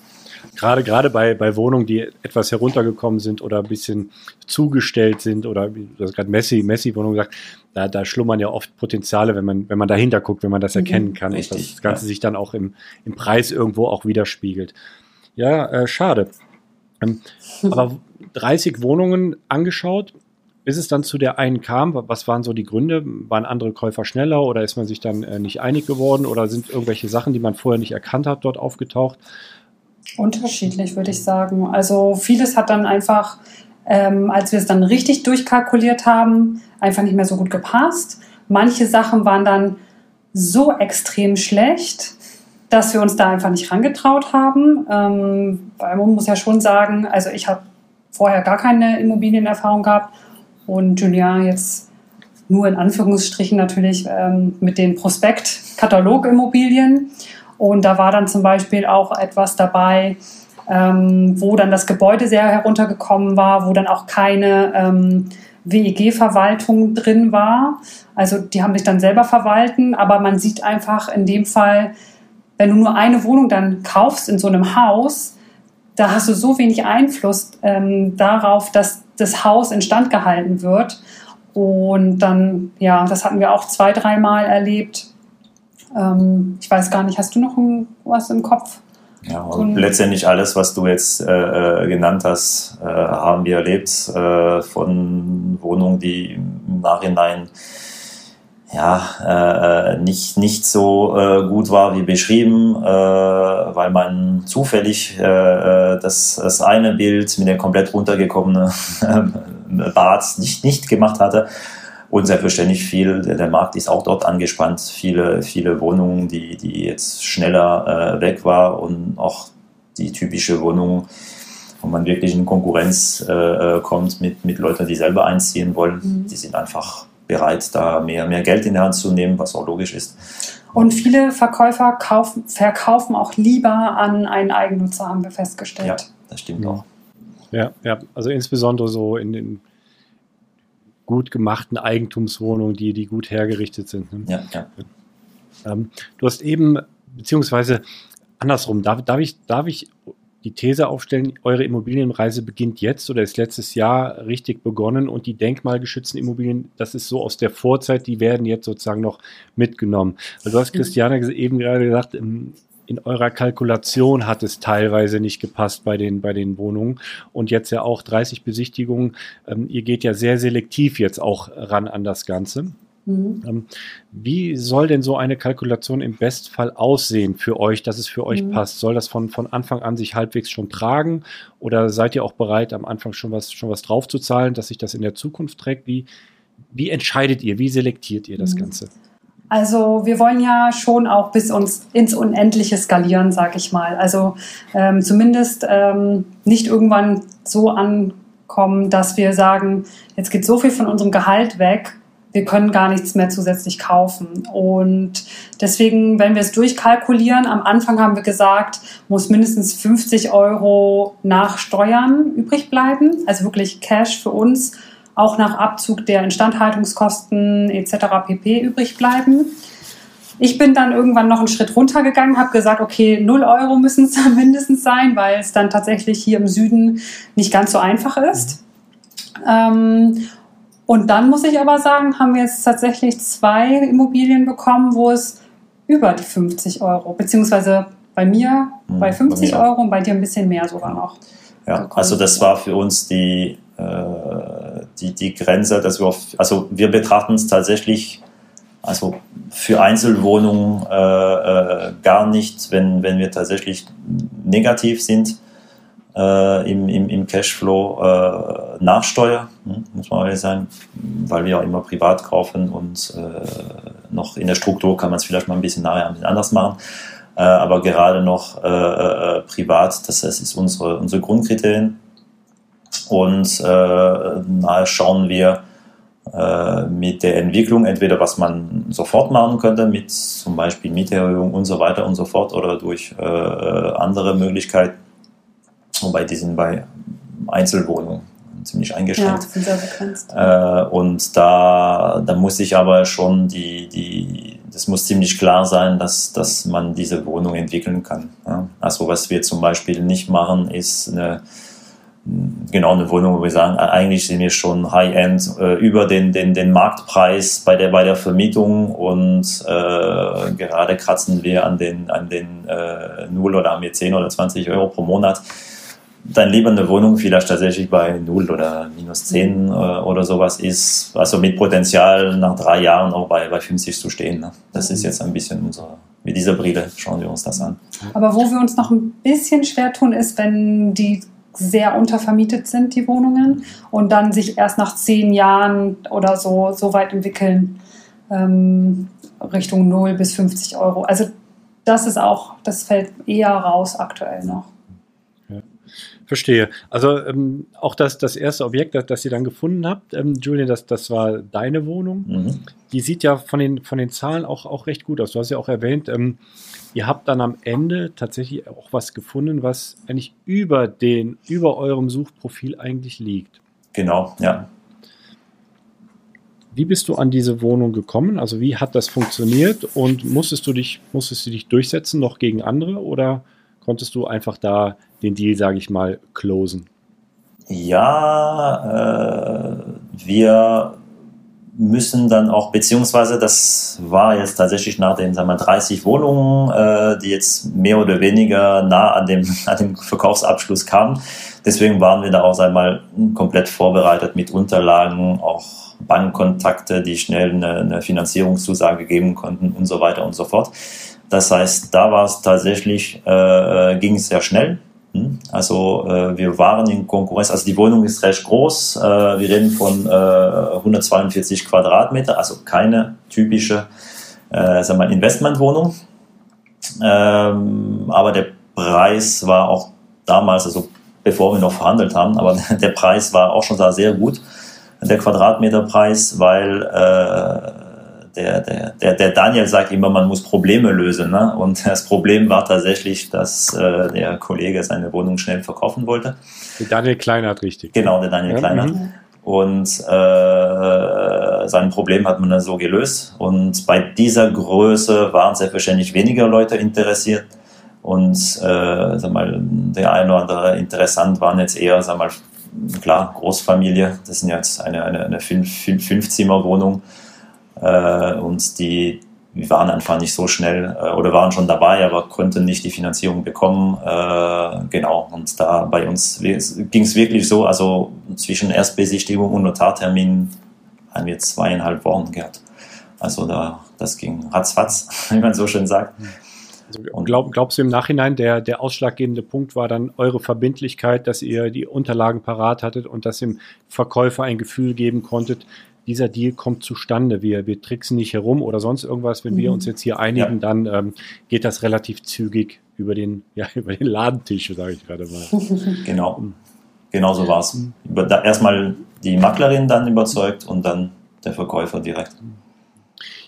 [SPEAKER 1] gerade gerade bei, bei Wohnungen, die etwas heruntergekommen sind oder ein bisschen zugestellt sind oder du hast gerade Messi, Messi-Wohnung gesagt, da, da schlummern ja oft Potenziale, wenn man, wenn man dahinter guckt, wenn man das mhm. erkennen kann Richtig, und das Ganze ja. sich dann auch im, im Preis irgendwo auch widerspiegelt. Ja, äh, schade. Ähm, aber 30 Wohnungen angeschaut, bis es dann zu der einen kam, was waren so die Gründe? Waren andere Käufer schneller oder ist man sich dann äh, nicht einig geworden oder sind irgendwelche Sachen, die man vorher nicht erkannt hat, dort aufgetaucht?
[SPEAKER 3] Unterschiedlich, würde ich sagen. Also vieles hat dann einfach, ähm, als wir es dann richtig durchkalkuliert haben, einfach nicht mehr so gut gepasst. Manche Sachen waren dann so extrem schlecht, dass wir uns da einfach nicht rangetraut haben. Ähm, weil man muss ja schon sagen, also ich habe vorher gar keine Immobilienerfahrung gehabt und Julien jetzt nur in Anführungsstrichen natürlich ähm, mit den Prospekt-Katalog-Immobilien. Und da war dann zum Beispiel auch etwas dabei, ähm, wo dann das Gebäude sehr heruntergekommen war, wo dann auch keine ähm, WEG-Verwaltung drin war. Also die haben sich dann selber verwalten, aber man sieht einfach in dem Fall, wenn du nur eine Wohnung dann kaufst in so einem Haus, da hast du so wenig Einfluss ähm, darauf, dass das Haus instand gehalten wird. Und dann, ja, das hatten wir auch zwei, dreimal erlebt. Ähm, ich weiß gar nicht, hast du noch ein, was im Kopf?
[SPEAKER 4] Ja, und letztendlich alles, was du jetzt äh, äh, genannt hast, äh, haben wir erlebt. Äh, von Wohnungen, die im Nachhinein ja, äh, nicht, nicht so äh, gut war wie beschrieben, äh, weil man zufällig äh, das, das eine Bild mit dem komplett runtergekommenen Bad nicht, nicht gemacht hatte. Und selbstverständlich viel, der, der Markt ist auch dort angespannt. Viele, viele Wohnungen, die, die jetzt schneller äh, weg war und auch die typische Wohnung, wo man wirklich in Konkurrenz äh, äh kommt mit, mit Leuten, die selber einziehen wollen, mhm. die sind einfach bereit, da mehr, mehr Geld in die Hand zu nehmen, was auch logisch ist.
[SPEAKER 3] Und viele Verkäufer kaufen, verkaufen auch lieber an einen Eigennutzer, haben wir festgestellt.
[SPEAKER 4] Ja, das stimmt auch.
[SPEAKER 1] Ja, ja, also insbesondere so in den gut gemachten Eigentumswohnungen, die, die gut hergerichtet sind. Ne?
[SPEAKER 4] Ja, ja.
[SPEAKER 1] Ähm, du hast eben, beziehungsweise andersrum, darf, darf, ich, darf ich die These aufstellen, eure Immobilienreise beginnt jetzt oder ist letztes Jahr richtig begonnen und die denkmalgeschützten Immobilien, das ist so aus der Vorzeit, die werden jetzt sozusagen noch mitgenommen. Also du hast mhm. Christiane eben gerade gesagt, in eurer Kalkulation hat es teilweise nicht gepasst bei den, bei den Wohnungen. Und jetzt ja auch 30 Besichtigungen. Ähm, ihr geht ja sehr selektiv jetzt auch ran an das Ganze. Mhm. Ähm, wie soll denn so eine Kalkulation im Bestfall aussehen für euch, dass es für euch mhm. passt? Soll das von, von Anfang an sich halbwegs schon tragen? Oder seid ihr auch bereit, am Anfang schon was, schon was draufzuzahlen, dass sich das in der Zukunft trägt? Wie, wie entscheidet ihr? Wie selektiert ihr das mhm. Ganze?
[SPEAKER 3] Also wir wollen ja schon auch bis uns ins Unendliche skalieren, sag ich mal. Also ähm, zumindest ähm, nicht irgendwann so ankommen, dass wir sagen, jetzt geht so viel von unserem Gehalt weg, wir können gar nichts mehr zusätzlich kaufen. Und deswegen, wenn wir es durchkalkulieren, am Anfang haben wir gesagt, muss mindestens 50 Euro nach Steuern übrig bleiben, also wirklich Cash für uns auch nach Abzug der Instandhaltungskosten etc. pp. übrig bleiben. Ich bin dann irgendwann noch einen Schritt runtergegangen, habe gesagt, okay, 0 Euro müssen es dann mindestens sein, weil es dann tatsächlich hier im Süden nicht ganz so einfach ist. Ähm, und dann muss ich aber sagen, haben wir jetzt tatsächlich zwei Immobilien bekommen, wo es über die 50 Euro, beziehungsweise bei mir mhm, bei 50 bei Euro und bei dir ein bisschen mehr sogar noch.
[SPEAKER 4] Ja, also das war für uns die die, die Grenze, dass wir, auf, also wir betrachten es tatsächlich also für Einzelwohnungen äh, äh, gar nicht, wenn, wenn wir tatsächlich negativ sind äh, im, im, im Cashflow äh, nach Steuer, hm, muss man ehrlich sagen, weil wir auch immer privat kaufen und äh, noch in der Struktur kann man es vielleicht mal ein bisschen nachher ein bisschen anders machen. Äh, aber gerade noch äh, privat, das, das ist unsere, unsere Grundkriterien. Und äh, schauen wir äh, mit der Entwicklung entweder, was man sofort machen könnte, mit zum Beispiel Mieterhöhung und so weiter und so fort, oder durch äh, andere Möglichkeiten. Wobei die sind bei Einzelwohnungen ziemlich eingeschränkt. Ja. Äh, und da, da muss ich aber schon die, die, das muss ziemlich klar sein, dass, dass man diese Wohnung entwickeln kann. Also was wir zum Beispiel nicht machen, ist eine genau eine Wohnung, wo wir sagen, eigentlich sind wir schon High-End äh, über den, den, den Marktpreis bei der, bei der Vermietung und äh, gerade kratzen wir an den, an den äh, 0 oder haben wir 10 oder 20 Euro pro Monat. Dann lieber eine Wohnung vielleicht tatsächlich bei 0 oder minus 10 äh, oder sowas ist, also mit Potenzial nach drei Jahren auch bei, bei 50 zu stehen. Ne? Das ist jetzt ein bisschen unser, mit dieser Brille schauen wir uns das an.
[SPEAKER 3] Aber wo wir uns noch ein bisschen schwer tun, ist, wenn die sehr untervermietet sind, die Wohnungen, und dann sich erst nach zehn Jahren oder so, so weit entwickeln, ähm, Richtung 0 bis 50 Euro. Also das ist auch, das fällt eher raus aktuell noch.
[SPEAKER 1] Verstehe. Also ähm, auch das, das erste Objekt, das, das ihr dann gefunden habt, ähm, Julian, das, das war deine Wohnung.
[SPEAKER 4] Mhm.
[SPEAKER 1] Die sieht ja von den, von den Zahlen auch, auch recht gut aus. Du hast ja auch erwähnt, ähm, ihr habt dann am Ende tatsächlich auch was gefunden, was eigentlich über den, über eurem Suchprofil eigentlich liegt.
[SPEAKER 4] Genau, ja.
[SPEAKER 1] Wie bist du an diese Wohnung gekommen? Also wie hat das funktioniert und musstest du dich, musstest du dich durchsetzen noch gegen andere oder konntest du einfach da den Deal, sage ich mal, closen?
[SPEAKER 4] Ja, äh, wir müssen dann auch, beziehungsweise das war jetzt tatsächlich nach den sagen wir, 30 Wohnungen, äh, die jetzt mehr oder weniger nah an dem, an dem Verkaufsabschluss kamen. Deswegen waren wir da auch einmal komplett vorbereitet mit Unterlagen, auch Bankkontakte, die schnell eine, eine Finanzierungszusage geben konnten und so weiter und so fort. Das heißt, da war es tatsächlich, äh, ging es sehr schnell. Hm? Also äh, wir waren in Konkurrenz, also die Wohnung ist recht groß, äh, wir reden von äh, 142 Quadratmeter, also keine typische äh, sagen Investmentwohnung. Ähm, aber der Preis war auch damals, also bevor wir noch verhandelt haben, aber der Preis war auch schon sehr gut, der Quadratmeterpreis, weil äh, der, der, der, der Daniel sagt immer, man muss Probleme lösen. Ne? Und das Problem war tatsächlich, dass äh, der Kollege seine Wohnung schnell verkaufen wollte.
[SPEAKER 1] Der Daniel Kleinert, richtig.
[SPEAKER 4] Genau, der Daniel
[SPEAKER 1] Ja,
[SPEAKER 4] Kleinert.
[SPEAKER 1] mhm.
[SPEAKER 4] Und äh, sein Problem hat man dann so gelöst. Und bei dieser Größe waren selbstverständlich weniger Leute interessiert. Und äh, sag mal, der eine oder andere interessant waren jetzt eher, sag mal, klar, Großfamilie. Das sind jetzt eine, eine, eine fünf, fünf, Fünfzimmerwohnung. Äh, und die wir waren einfach nicht so schnell äh, oder waren schon dabei, aber konnten nicht die Finanzierung bekommen. Äh, genau, und da bei uns ging es wirklich so, also zwischen Erstbesichtigung und Notartermin haben wir zweieinhalb Wochen gehabt. Also da, das ging ratzfatz, wie man so schön sagt.
[SPEAKER 1] Also glaub, glaubst du im Nachhinein, der, der ausschlaggebende Punkt war dann eure Verbindlichkeit, dass ihr die Unterlagen parat hattet und dass dem Verkäufer ein Gefühl geben konntet, dieser Deal kommt zustande. Wir, wir tricksen nicht herum oder sonst irgendwas. Wenn wir
[SPEAKER 3] Mhm.
[SPEAKER 1] uns jetzt hier einigen,
[SPEAKER 4] Ja.
[SPEAKER 1] dann ähm, geht das relativ zügig über den, ja, über den Ladentisch, sage ich gerade mal.
[SPEAKER 4] Genau, genau so war es. Erstmal die Maklerin dann überzeugt und dann der Verkäufer direkt.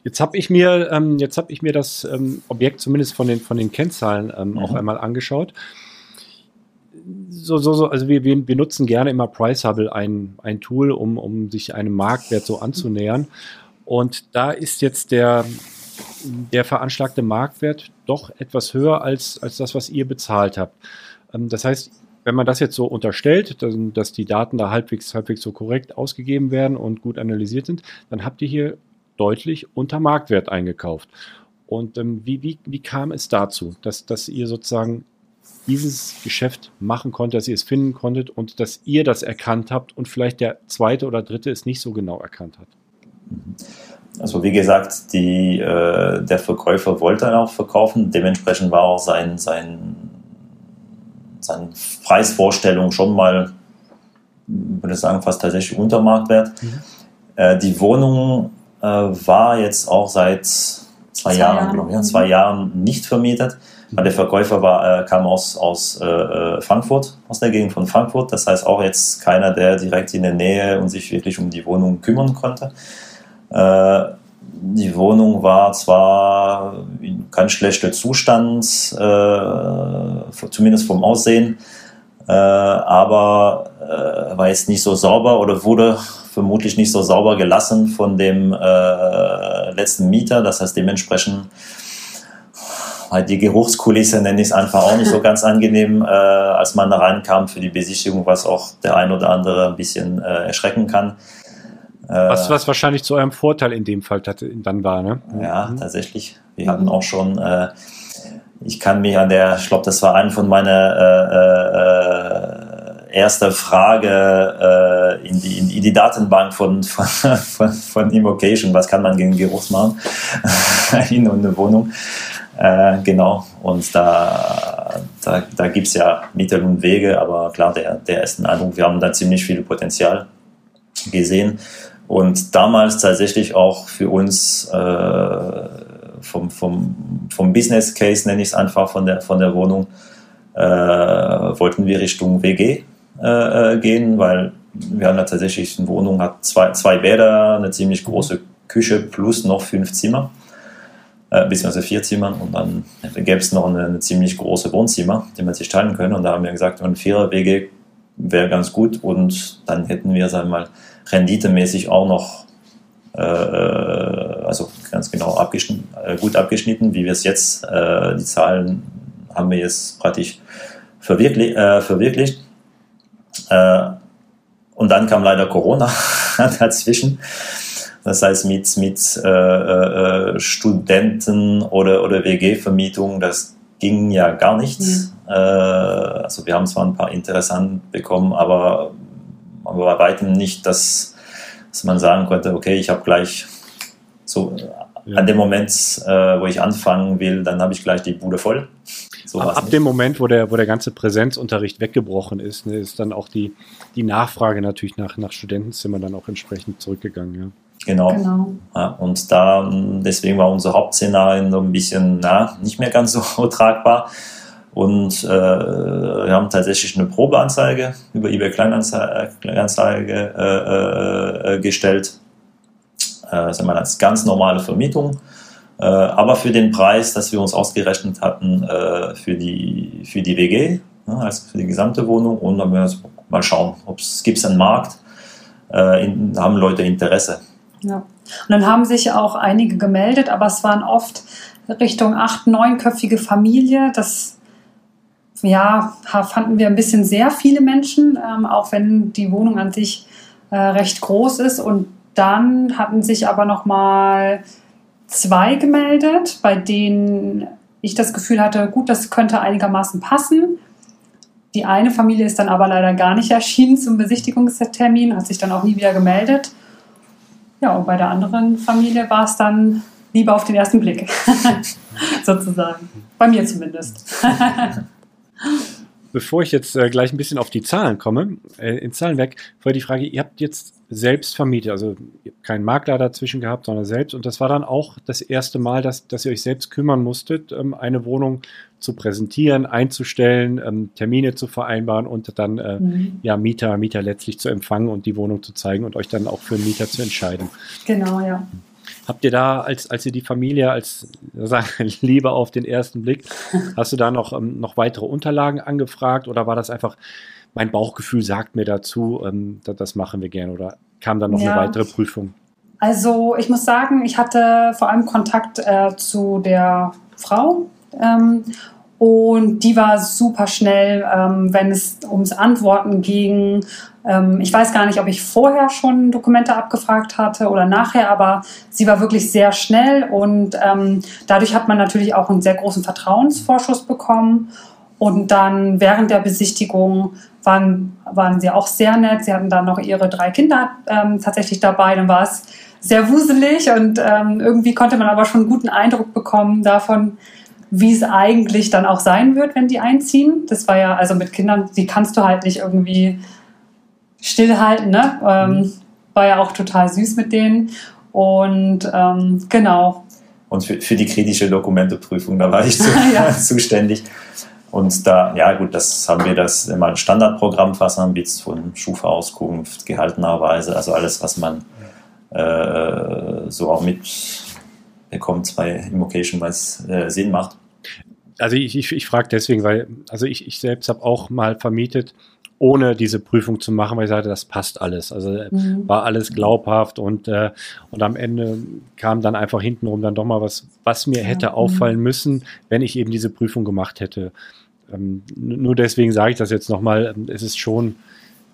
[SPEAKER 1] Jetzt habe ich mir, ähm, jetzt habe ich mir das ähm, Objekt zumindest von den von den Kennzahlen ähm, auch
[SPEAKER 4] Mhm.
[SPEAKER 1] einmal angeschaut. So, so, so, also wir, wir, wir nutzen gerne immer Priceable, ein, ein Tool, um, um sich einem Marktwert so anzunähern. Und da ist jetzt der, der veranschlagte Marktwert doch etwas höher als, als das, was ihr bezahlt habt. Ähm, das heißt, wenn man das jetzt so unterstellt, dass, dass die Daten da halbwegs, halbwegs so korrekt ausgegeben werden und gut analysiert sind, dann habt ihr hier deutlich unter Marktwert eingekauft. Und ähm, wie, wie, wie kam es dazu, dass, dass ihr sozusagen dieses Geschäft machen konntet, dass ihr es finden konntet und dass ihr das erkannt habt und vielleicht der zweite oder dritte es nicht so genau erkannt hat?
[SPEAKER 4] Also wie gesagt, die, äh, der Verkäufer wollte dann auch verkaufen. Dementsprechend war auch sein, sein, seine Preisvorstellung schon mal, würde ich sagen, fast tatsächlich unter Marktwert. Äh, die Wohnung äh, war jetzt auch seit zwei,
[SPEAKER 3] Zwei
[SPEAKER 4] Jahren,
[SPEAKER 3] Jahren.
[SPEAKER 4] glaube ich, ja,
[SPEAKER 3] Mhm.
[SPEAKER 4] zwei Jahren nicht vermietet. Weil der Verkäufer war, äh, kam aus, aus äh, äh, Frankfurt, aus der Gegend von Frankfurt. Das heißt auch jetzt keiner, der direkt in der Nähe und sich wirklich um die Wohnung kümmern konnte. Äh, die Wohnung war zwar in kein schlechter Zustand, äh, zumindest vom Aussehen, äh, aber war jetzt nicht so sauber oder wurde vermutlich nicht so sauber gelassen von dem letzten Mieter. Das heißt dementsprechend die Geruchskulisse, nenne ich es einfach, auch nicht so ganz angenehm, äh, als man da reinkam für die Besichtigung, was auch der ein oder andere ein bisschen äh, erschrecken kann. Äh,
[SPEAKER 1] Was, was wahrscheinlich zu eurem Vorteil in dem Fall dann war, ne?
[SPEAKER 4] Ja,
[SPEAKER 1] Mhm.
[SPEAKER 4] tatsächlich. Wir hatten auch schon, äh, ich kann mich an der, ich glaube, das war eine von meiner äh, äh, erster Frage äh, in, die, in, die Datenbank von, von, von, von Immocation, was kann man gegen Geruchs machen in eine Wohnung. Äh, genau, und da, da, da gibt es ja Mittel und Wege, aber klar, der, der ersten Eindruck, wir haben da ziemlich viel Potenzial gesehen. Und damals tatsächlich auch für uns äh, vom, vom, vom Business Case, nenne ich es einfach, von der, von der Wohnung, äh, wollten wir Richtung WG äh, äh, gehen, weil wir haben ja tatsächlich eine Wohnung, hat zwei, zwei Bäder, eine ziemlich große Küche plus noch fünf Zimmer, äh, beziehungsweise vier Zimmer und dann gäbe es noch eine, eine, ziemlich große Wohnzimmer, die man sich teilen können und da haben wir gesagt, ein Vierer-WG wäre ganz gut und dann hätten wir, sagen wir mal, renditemäßig auch noch äh, äh, also ganz genau abgeschnitten, äh, gut abgeschnitten, wie wir es jetzt, äh, die Zahlen haben wir jetzt praktisch verwirklicht. Äh, verwirklicht. und dann kam leider Corona dazwischen. Das heißt, mit, mit Studenten oder, oder WG-Vermietung, das ging ja gar nicht. Mhm. also wir haben zwar ein paar interessant bekommen, aber, aber bei weitem nicht das dass man sagen konnte, okay, ich habe gleich so ja. an dem Moment, äh, wo ich anfangen will, dann habe ich gleich die Bude voll.
[SPEAKER 1] So ab dem Moment, wo der, wo der ganze Präsenzunterricht weggebrochen ist, ne, ist dann auch die, die Nachfrage natürlich nach, nach Studentenzimmern dann auch entsprechend zurückgegangen. Ja.
[SPEAKER 4] Genau. genau. Ja, und da, deswegen war unser Hauptszenario so ein bisschen na, nicht mehr ganz so tragbar. Und äh, wir haben tatsächlich eine Probeanzeige über eBay Kleinanzeige, Kleinanzeige äh, äh, gestellt. Äh, sagen wir als ganz normale Vermietung. Äh, aber für den Preis, dass wir uns ausgerechnet hatten äh, für, die, für die WG, ja, also für die gesamte Wohnung. Und dann werden wir mal schauen, ob es gibt einen Markt, äh, in, haben Leute Interesse.
[SPEAKER 3] Ja. Und dann haben sich auch einige gemeldet, aber es waren oft Richtung acht, neunköpfige Familie. Das ja, fanden wir ein bisschen sehr viele Menschen, ähm, auch wenn die Wohnung an sich äh, recht groß ist. Und dann hatten sich aber noch mal zwei gemeldet, bei denen ich das Gefühl hatte, gut, das könnte einigermaßen passen. Die eine Familie ist dann aber leider gar nicht erschienen zum Besichtigungstermin, hat sich dann auch nie wieder gemeldet. Ja, und bei der anderen Familie war es dann lieber auf den ersten Blick, sozusagen. Bei mir zumindest.
[SPEAKER 1] Bevor ich jetzt äh, gleich ein bisschen auf die Zahlen komme, äh, ins Zahlenwerk, vorher die Frage, ihr habt jetzt selbst vermietet, also keinen Makler dazwischen gehabt, sondern selbst. Und das war dann auch das erste Mal, dass, dass ihr euch selbst kümmern musstet, ähm, eine Wohnung zu präsentieren, einzustellen, ähm, Termine zu vereinbaren und dann äh, mhm. ja, Mieter, Mieter letztlich zu empfangen und die Wohnung zu zeigen und euch dann auch für einen Mieter zu entscheiden.
[SPEAKER 3] Genau, ja.
[SPEAKER 1] Habt ihr da, als, als ihr die Familie als sagen, Liebe auf den ersten Blick, hast du da noch, ähm, noch weitere Unterlagen angefragt oder war das einfach, mein Bauchgefühl sagt mir dazu, ähm, das, das machen wir gerne oder kam dann noch ja. eine weitere Prüfung?
[SPEAKER 3] Also ich muss sagen, ich hatte vor allem Kontakt äh, zu der Frau ähm, und die war super schnell, ähm, wenn es ums Antworten ging. Ähm, ich weiß gar nicht, ob ich vorher schon Dokumente abgefragt hatte oder nachher, aber sie war wirklich sehr schnell und ähm, dadurch hat man natürlich auch einen sehr großen Vertrauensvorschuss bekommen. Und dann während der Besichtigung waren, waren sie auch sehr nett. Sie hatten dann noch ihre drei Kinder ähm, tatsächlich dabei. Dann war es sehr wuselig und ähm, irgendwie konnte man aber schon einen guten Eindruck bekommen davon, wie es eigentlich dann auch sein wird, wenn die einziehen. Das war ja, also mit Kindern, die kannst du halt nicht irgendwie stillhalten, ne? Ähm, mhm. war ja auch total süß mit denen. Und ähm, genau.
[SPEAKER 4] Und für, für die kritische Dokumenteprüfung, da war ich zu, ja. zuständig. Und da, ja gut, das haben wir das immer ein Standardprogramm fassen, wie von Schufa-Auskunft, Gehaltenerweise, also alles, was man äh, so auch mitbekommt bei Immocation, weil es äh, Sinn macht
[SPEAKER 1] also ich, ich, ich frage deswegen, weil, also ich, ich selbst habe auch mal vermietet, ohne diese Prüfung zu machen, weil ich sagte, das passt alles. Also äh, mhm. war alles glaubhaft und, äh, und am Ende kam dann einfach hintenrum dann doch mal was, was mir hätte ja. auffallen mhm. müssen, wenn ich eben diese Prüfung gemacht hätte. Ähm, nur deswegen sage ich das jetzt nochmal, ähm, es ist schon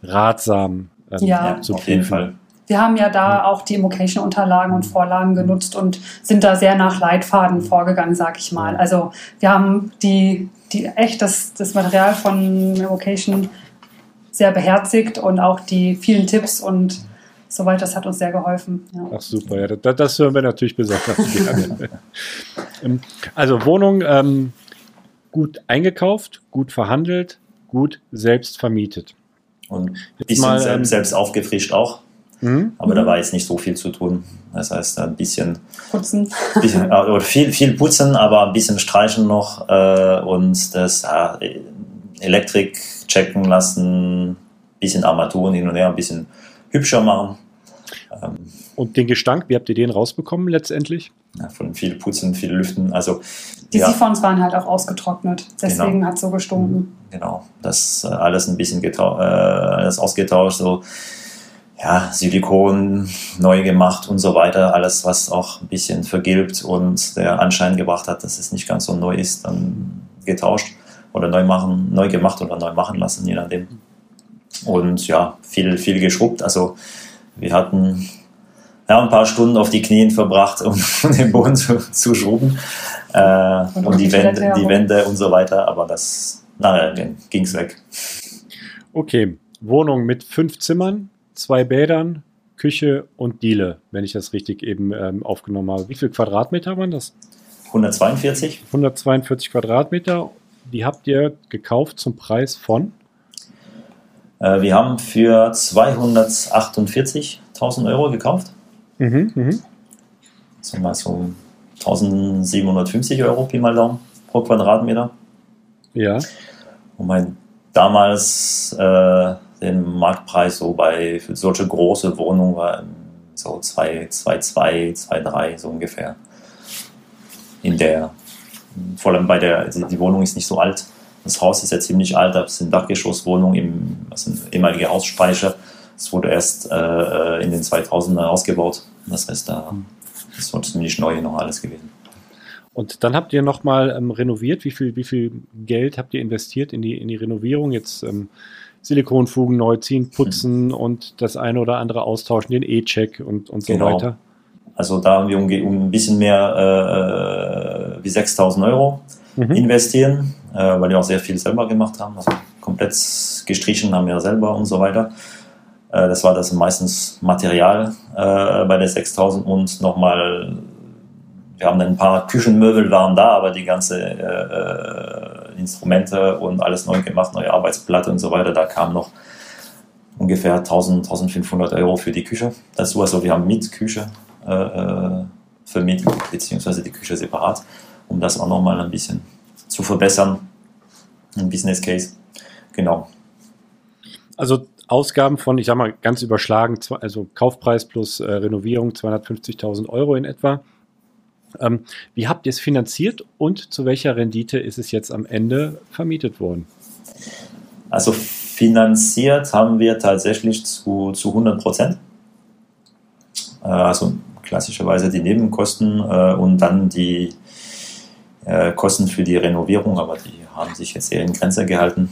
[SPEAKER 1] ratsam
[SPEAKER 3] ähm, ja, zu auf jeden Fall wir haben ja da auch die Immocation-Unterlagen und Vorlagen genutzt und sind da sehr nach Leitfaden vorgegangen, sag ich mal. Also wir haben die, die echt das, das Material von Immocation sehr beherzigt und auch die vielen Tipps und soweit, das hat uns sehr geholfen.
[SPEAKER 1] Ja. Ach super, ja, das, das, hören wir natürlich besonders gerne. Ähm, also Wohnung ähm, gut eingekauft, gut verhandelt, gut selbst vermietet.
[SPEAKER 4] Und ein bisschen mal, selbst, ähm, selbst aufgefrischt auch. Mhm. Aber da war jetzt nicht so viel zu tun. Das heißt, ein bisschen
[SPEAKER 3] putzen.
[SPEAKER 4] Bisschen, oder viel, viel putzen, aber ein bisschen streichen noch äh, und das ja, Elektrik checken lassen, bisschen Armaturen hin und her, ein bisschen hübscher machen.
[SPEAKER 1] Ähm, und den Gestank, wie habt ihr den rausbekommen letztendlich?
[SPEAKER 4] Ja, von viel Putzen, viel Lüften. Also,
[SPEAKER 3] die ja. Siphons waren halt auch ausgetrocknet, deswegen genau. hat es so gestunken. Mhm,
[SPEAKER 4] genau, das äh, alles ein bisschen äh, alles ausgetauscht, so ja, Silikon neu gemacht und so weiter. Alles, was auch ein bisschen vergilbt und der Anschein gebracht hat, dass es nicht ganz so neu ist, dann getauscht oder neu machen, neu gemacht oder neu machen lassen, je nachdem. Und ja, viel, viel geschrubbt. Also wir hatten ja, ein paar Stunden auf die Knien verbracht, um den Boden zu, zu schrubben äh, und, und die, Wände, die Wände und so weiter. Aber das, nachher ging es weg.
[SPEAKER 1] Okay, Wohnung mit fünf Zimmern, zwei Bädern, Küche und Diele, wenn ich das richtig eben ähm, aufgenommen habe. Wie viele Quadratmeter waren das?
[SPEAKER 4] 142.
[SPEAKER 1] 142 Quadratmeter. Die habt ihr gekauft zum Preis von?
[SPEAKER 4] Äh, wir haben für 248.000 Euro gekauft. Mhm, mh. So mal so 1750 Euro Pi mal Daumen pro Quadratmeter.
[SPEAKER 1] Ja.
[SPEAKER 4] Und mein damals äh, den Marktpreis so bei für solche große Wohnungen war so 2,2, 2,3 so ungefähr. In der, vor allem bei der, also die Wohnung ist nicht so alt. Das Haus ist ja ziemlich alt, das sind Dachgeschosswohnungen, im, das sind ehemalige Hausspeicher. Es wurde erst äh, in den 2000ern ausgebaut. Das heißt, da ist so ziemlich neu noch alles gewesen.
[SPEAKER 1] Und dann habt ihr nochmal ähm, renoviert. Wie viel, wie viel Geld habt ihr investiert in die, in die Renovierung? Jetzt ähm, Silikonfugen neu ziehen, putzen mhm. und das eine oder andere austauschen, den E-Check und, und so genau. weiter.
[SPEAKER 4] Also da haben wir um, um ein bisschen mehr äh, wie 6000 Euro mhm. investieren, äh, weil wir auch sehr viel selber gemacht haben. Also komplett gestrichen haben wir selber und so weiter. Äh, das war das meistens Material äh, bei der 6000 und nochmal, wir haben ein paar Küchenmöbel waren da, aber die ganze äh, Instrumente und alles neu gemacht, neue Arbeitsplatte und so weiter, da kam noch ungefähr 1000, 1500 Euro für die Küche dazu. Also wir haben mit Küche äh, vermietet, beziehungsweise die Küche separat, um das auch nochmal ein bisschen zu verbessern. Ein Business Case. Genau.
[SPEAKER 1] Also Ausgaben von, ich sag mal, ganz überschlagen, also Kaufpreis plus äh, Renovierung 250.000 Euro in etwa. Ähm, wie habt ihr es finanziert und zu welcher Rendite ist es jetzt am Ende vermietet worden?
[SPEAKER 4] Also finanziert haben wir tatsächlich zu, zu 100 Prozent. Äh, also klassischerweise die Nebenkosten äh, und dann die äh, Kosten für die Renovierung, aber die haben sich jetzt eher in Grenze gehalten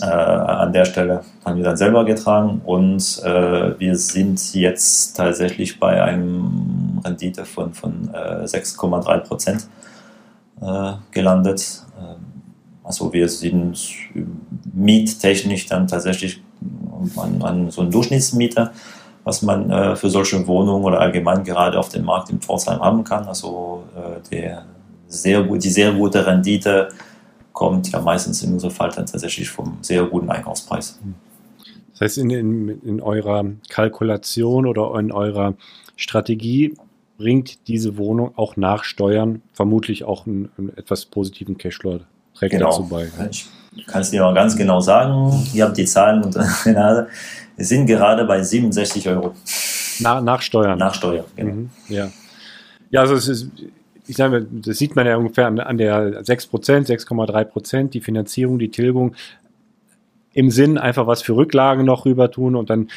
[SPEAKER 4] äh, an der Stelle haben wir dann selber getragen und äh, wir sind jetzt tatsächlich bei einem Rendite von, von äh, 6,3 Prozent äh, gelandet. Ähm, also wir sind miettechnisch dann tatsächlich an, an so einen Durchschnittsmieter, was man äh, für solche Wohnungen oder allgemein gerade auf dem Markt in Pforzheim haben kann. Also äh, der sehr gut, die sehr gute Rendite kommt ja meistens in unserem Fall dann tatsächlich vom sehr guten Einkaufspreis.
[SPEAKER 1] Das heißt, in, in, in eurer Kalkulation oder in eurer Strategie bringt diese Wohnung auch nach Steuern vermutlich auch einen, einen etwas positiven Cashflow trägt genau. dazu bei.
[SPEAKER 4] Ne? Ich kann es dir noch ganz genau sagen. Ihr habt die Zahlen unter der Nase. Wir sind gerade bei 67 Euro.
[SPEAKER 1] Na, nach Steuern.
[SPEAKER 4] Nach Steuern,
[SPEAKER 1] genau. Mhm, ja. Ja, also es ist, ich sage mal, das sieht man ja ungefähr an, an der 6%, 6,3%, die Finanzierung, die Tilgung, im Sinn einfach was für Rücklagen noch rüber tun und dann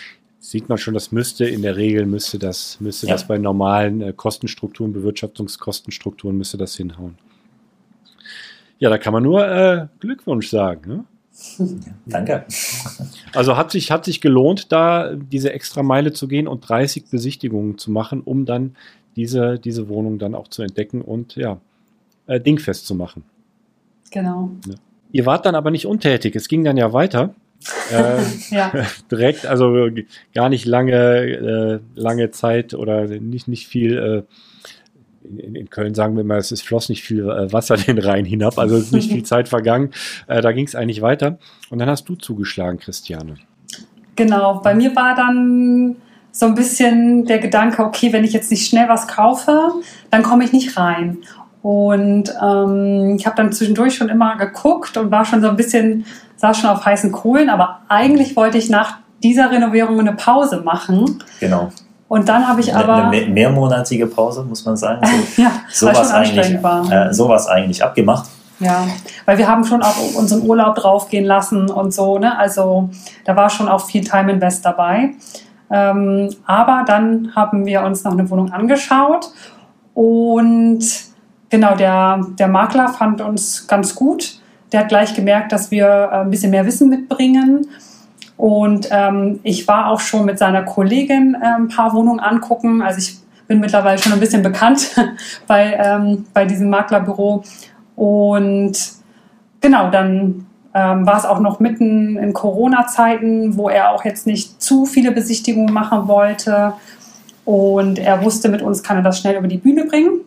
[SPEAKER 1] sieht man schon, das müsste in der Regel, müsste das, müsste ja. das bei normalen äh, Kostenstrukturen, Bewirtschaftungskostenstrukturen, müsste das hinhauen. Ja, da kann man nur äh, Glückwunsch sagen. Ne?
[SPEAKER 4] Danke.
[SPEAKER 1] Also hat sich, hat sich gelohnt, da diese extra Meile zu gehen und 30 Besichtigungen zu machen, um dann diese, diese Wohnung dann auch zu entdecken und ja, äh, dingfest zu machen.
[SPEAKER 3] Genau.
[SPEAKER 1] Ja. Ihr wart dann aber nicht untätig. Es ging dann ja weiter. Äh, ja. direkt, also gar nicht lange, äh, lange Zeit oder nicht, nicht viel. Äh, in, in, Köln sagen wir mal, es ist floss nicht viel äh, Wasser den Rhein hinab, also ist nicht viel Zeit vergangen. Äh, da ging es eigentlich weiter. Und dann hast du zugeschlagen, Christiane.
[SPEAKER 3] Genau, bei mir war dann so ein bisschen der Gedanke, okay, wenn ich jetzt nicht schnell was kaufe, dann komme ich nicht rein. Und ähm, ich habe dann zwischendurch schon immer geguckt und war schon so ein bisschen, saß schon auf heißen Kohlen, aber eigentlich wollte ich nach dieser Renovierung eine Pause machen.
[SPEAKER 4] Genau.
[SPEAKER 3] Und dann habe ich aber.
[SPEAKER 4] Eine, eine mehrmonatige Pause, muss man sagen.
[SPEAKER 3] So, ja,
[SPEAKER 4] sowas eigentlich, äh, sowas eigentlich abgemacht.
[SPEAKER 3] Ja, weil wir haben schon auch unseren Urlaub draufgehen lassen und so, ne? Also da war schon auch viel Time Invest dabei. Ähm, aber dann haben wir uns noch eine Wohnung angeschaut und genau, der, der Makler fand uns ganz gut. Der hat gleich gemerkt, dass wir äh, ein bisschen mehr Wissen mitbringen. Und ähm, ich war auch schon mit seiner Kollegin äh, ein paar Wohnungen angucken. Also ich bin mittlerweile schon ein bisschen bekannt bei, ähm, bei diesem Maklerbüro. Und genau, dann ähm, war es auch noch mitten in Corona-Zeiten, wo er auch jetzt nicht zu viele Besichtigungen machen wollte. Und er wusste, mit uns kann er das schnell über die Bühne bringen.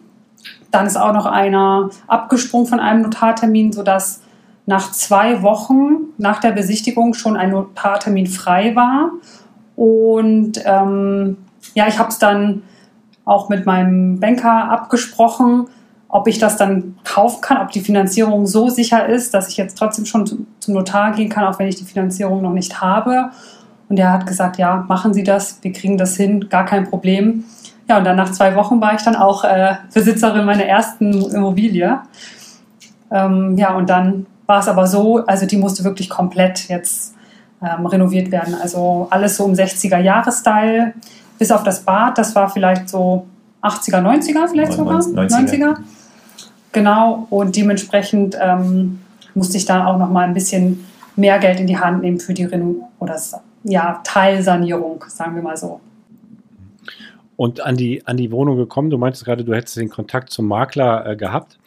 [SPEAKER 3] Dann ist auch noch einer abgesprungen von einem Notartermin, sodass nach zwei Wochen nach der Besichtigung schon ein Notartermin frei war. Und ähm, ja, ich habe es dann auch mit meinem Banker abgesprochen, ob ich das dann kaufen kann, ob die Finanzierung so sicher ist, dass ich jetzt trotzdem schon zum Notar gehen kann, auch wenn ich die Finanzierung noch nicht habe. Und er hat gesagt, ja, machen Sie das, wir kriegen das hin, gar kein Problem. Ja, und dann nach zwei Wochen war ich dann auch äh, Besitzerin meiner ersten Immobilie. Ähm, ja, und dann war es aber so, also die musste wirklich komplett jetzt ähm, renoviert werden. Also alles so im 60er-Jahre-Style, bis auf das Bad, das war vielleicht so 80er, 90er vielleicht sogar. 90er. 90er. Genau, und dementsprechend ähm, musste ich dann auch noch mal ein bisschen mehr Geld in die Hand nehmen für die Reno oder ja, Teilsanierung, sagen wir mal so.
[SPEAKER 1] Und an die, an die Wohnung gekommen, du meintest gerade, du hättest den Kontakt zum Makler äh, gehabt.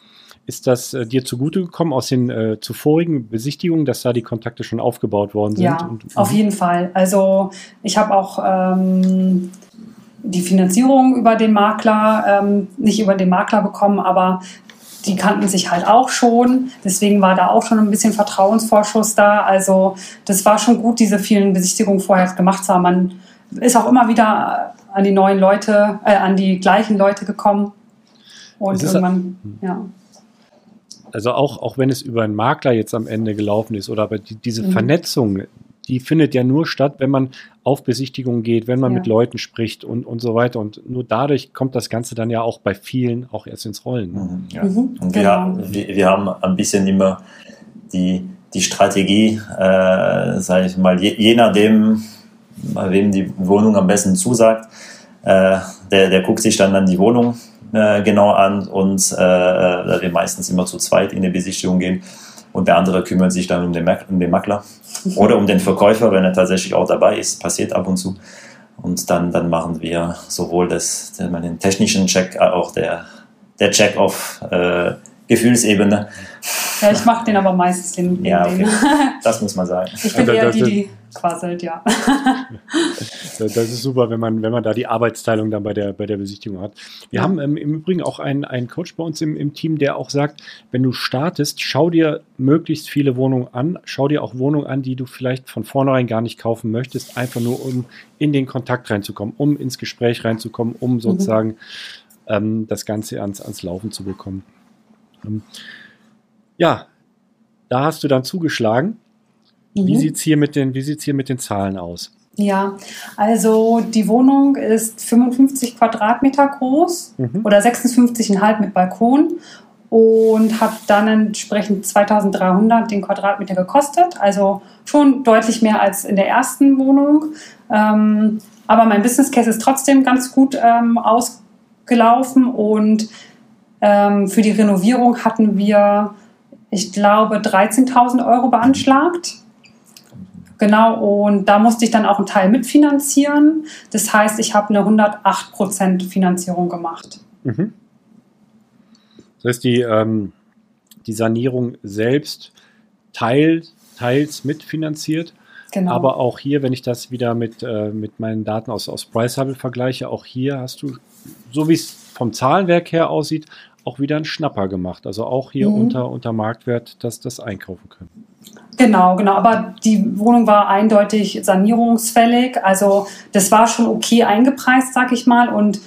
[SPEAKER 1] Ist das äh, dir zugute gekommen aus den äh, zuvorigen Besichtigungen, dass da die Kontakte schon aufgebaut worden sind?
[SPEAKER 3] Ja, und, auf jeden Fall. Also ich habe auch ähm, die Finanzierung über den Makler, ähm, nicht über den Makler bekommen, aber die kannten sich halt auch schon. Deswegen war da auch schon ein bisschen Vertrauensvorschuss da. Also das war schon gut, diese vielen Besichtigungen vorher gemacht zu haben. Man ist auch immer wieder an die neuen Leute, äh, an die gleichen Leute gekommen. Und irgendwann, ja.
[SPEAKER 1] Also auch, auch wenn es über einen Makler jetzt am Ende gelaufen ist oder aber die, diese mhm. Vernetzung, die findet ja nur statt, wenn man auf Besichtigungen geht, wenn man ja. mit Leuten spricht und, und so weiter. Und nur dadurch kommt das Ganze dann ja auch bei vielen auch erst ins Rollen.
[SPEAKER 4] Mhm, ja. mhm, und wir, genau. wir, wir, haben ein bisschen immer die, die Strategie, äh, sage ich mal, je, je nachdem, wem die Wohnung am besten zusagt, äh, der, der guckt sich dann, dann die Wohnung äh, genau an und äh, da wir meistens immer zu zweit in die Besichtigung gehen, und der andere kümmert sich dann um den, um den Makler oder um den Verkäufer, wenn er tatsächlich auch dabei ist, passiert ab und zu. Und dann, dann machen wir sowohl das, den technischen Check, auch der, der Check auf äh, Gefühlsebene.
[SPEAKER 3] Ja, ich mache den aber meistens den.
[SPEAKER 4] Ja, okay. das muss man sagen.
[SPEAKER 3] Ich bin eher die, die quasselt, ja.
[SPEAKER 1] das ist super, wenn man, wenn man da die Arbeitsteilung dann bei der, bei der Besichtigung hat. Wir ja. haben ähm, im Übrigen auch einen, einen Coach bei uns im, im Team, der auch sagt, wenn du startest, schau dir möglichst viele Wohnungen an, schau dir auch Wohnungen an, die du vielleicht von vornherein gar nicht kaufen möchtest, einfach nur um in den Kontakt reinzukommen, um ins Gespräch reinzukommen, um mhm. sozusagen mhm. ähm, das Ganze ans, ans Laufen zu bekommen. Ähm, ja, da hast du dann zugeschlagen. Mhm. Wie sieht es hier, mit den, hier mit den Zahlen aus?
[SPEAKER 3] Ja, also die Wohnung ist 55 Quadratmeter groß mhm. oder 56,5 mit Balkon und hat dann entsprechend 2300 den Quadratmeter gekostet. Also schon deutlich mehr als in der ersten Wohnung. Ähm, aber mein Business Case ist trotzdem ganz gut ähm, ausgelaufen und ähm, für die Renovierung hatten wir, ich glaube, 13.000 Euro beanschlagt. Genau, und da musste ich dann auch einen Teil mitfinanzieren. Das heißt, ich habe eine 108% Finanzierung gemacht. Mhm.
[SPEAKER 1] Das heißt, die, ähm, die Sanierung selbst teil, teils mitfinanziert. Genau. Aber auch hier, wenn ich das wieder mit, äh, mit meinen Daten aus, aus Price Hubble vergleiche, auch hier hast du, so wie es vom Zahlenwerk her aussieht, auch wieder einen Schnapper gemacht. Also auch hier mhm. unter, unter Marktwert, dass das einkaufen können.
[SPEAKER 3] Genau, genau. Aber die Wohnung war eindeutig sanierungsfällig. Also das war schon okay eingepreist, sag ich mal. Und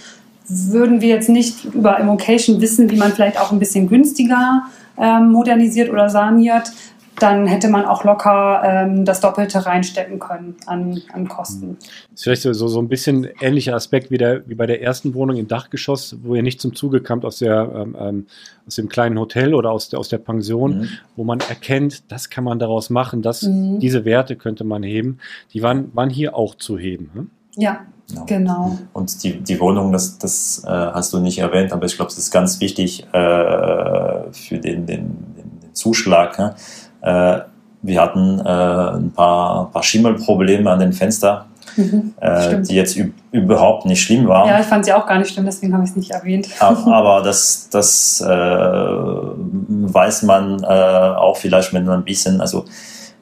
[SPEAKER 3] würden wir jetzt nicht über Immocation wissen, wie man vielleicht auch ein bisschen günstiger ähm, modernisiert oder saniert, dann hätte man auch locker ähm, das Doppelte reinstecken können an, an Kosten.
[SPEAKER 1] Das ist vielleicht so, so ein bisschen ähnlicher Aspekt wie, der, wie bei der ersten Wohnung im Dachgeschoss, wo ihr nicht zum Zuge kamt aus, der, ähm, ähm, aus dem kleinen Hotel oder aus der, aus der Pension, mhm. wo man erkennt, das kann man daraus machen, das, mhm. diese Werte könnte man heben. Die waren, waren hier auch zu heben. Hm?
[SPEAKER 3] Ja, Genau. genau.
[SPEAKER 4] Und die, die Wohnung, das, das äh, hast du nicht erwähnt, aber ich glaube, es ist ganz wichtig äh, für den, den, den Zuschlag. Ne? Äh, wir hatten äh, ein paar, paar Schimmelprobleme an den Fenstern, mhm, äh, die jetzt überhaupt nicht schlimm waren.
[SPEAKER 3] Ja, ich fand sie auch gar nicht schlimm, deswegen habe ich es nicht erwähnt.
[SPEAKER 4] Aber das, das äh, weiß man äh, auch vielleicht mit ein bisschen, also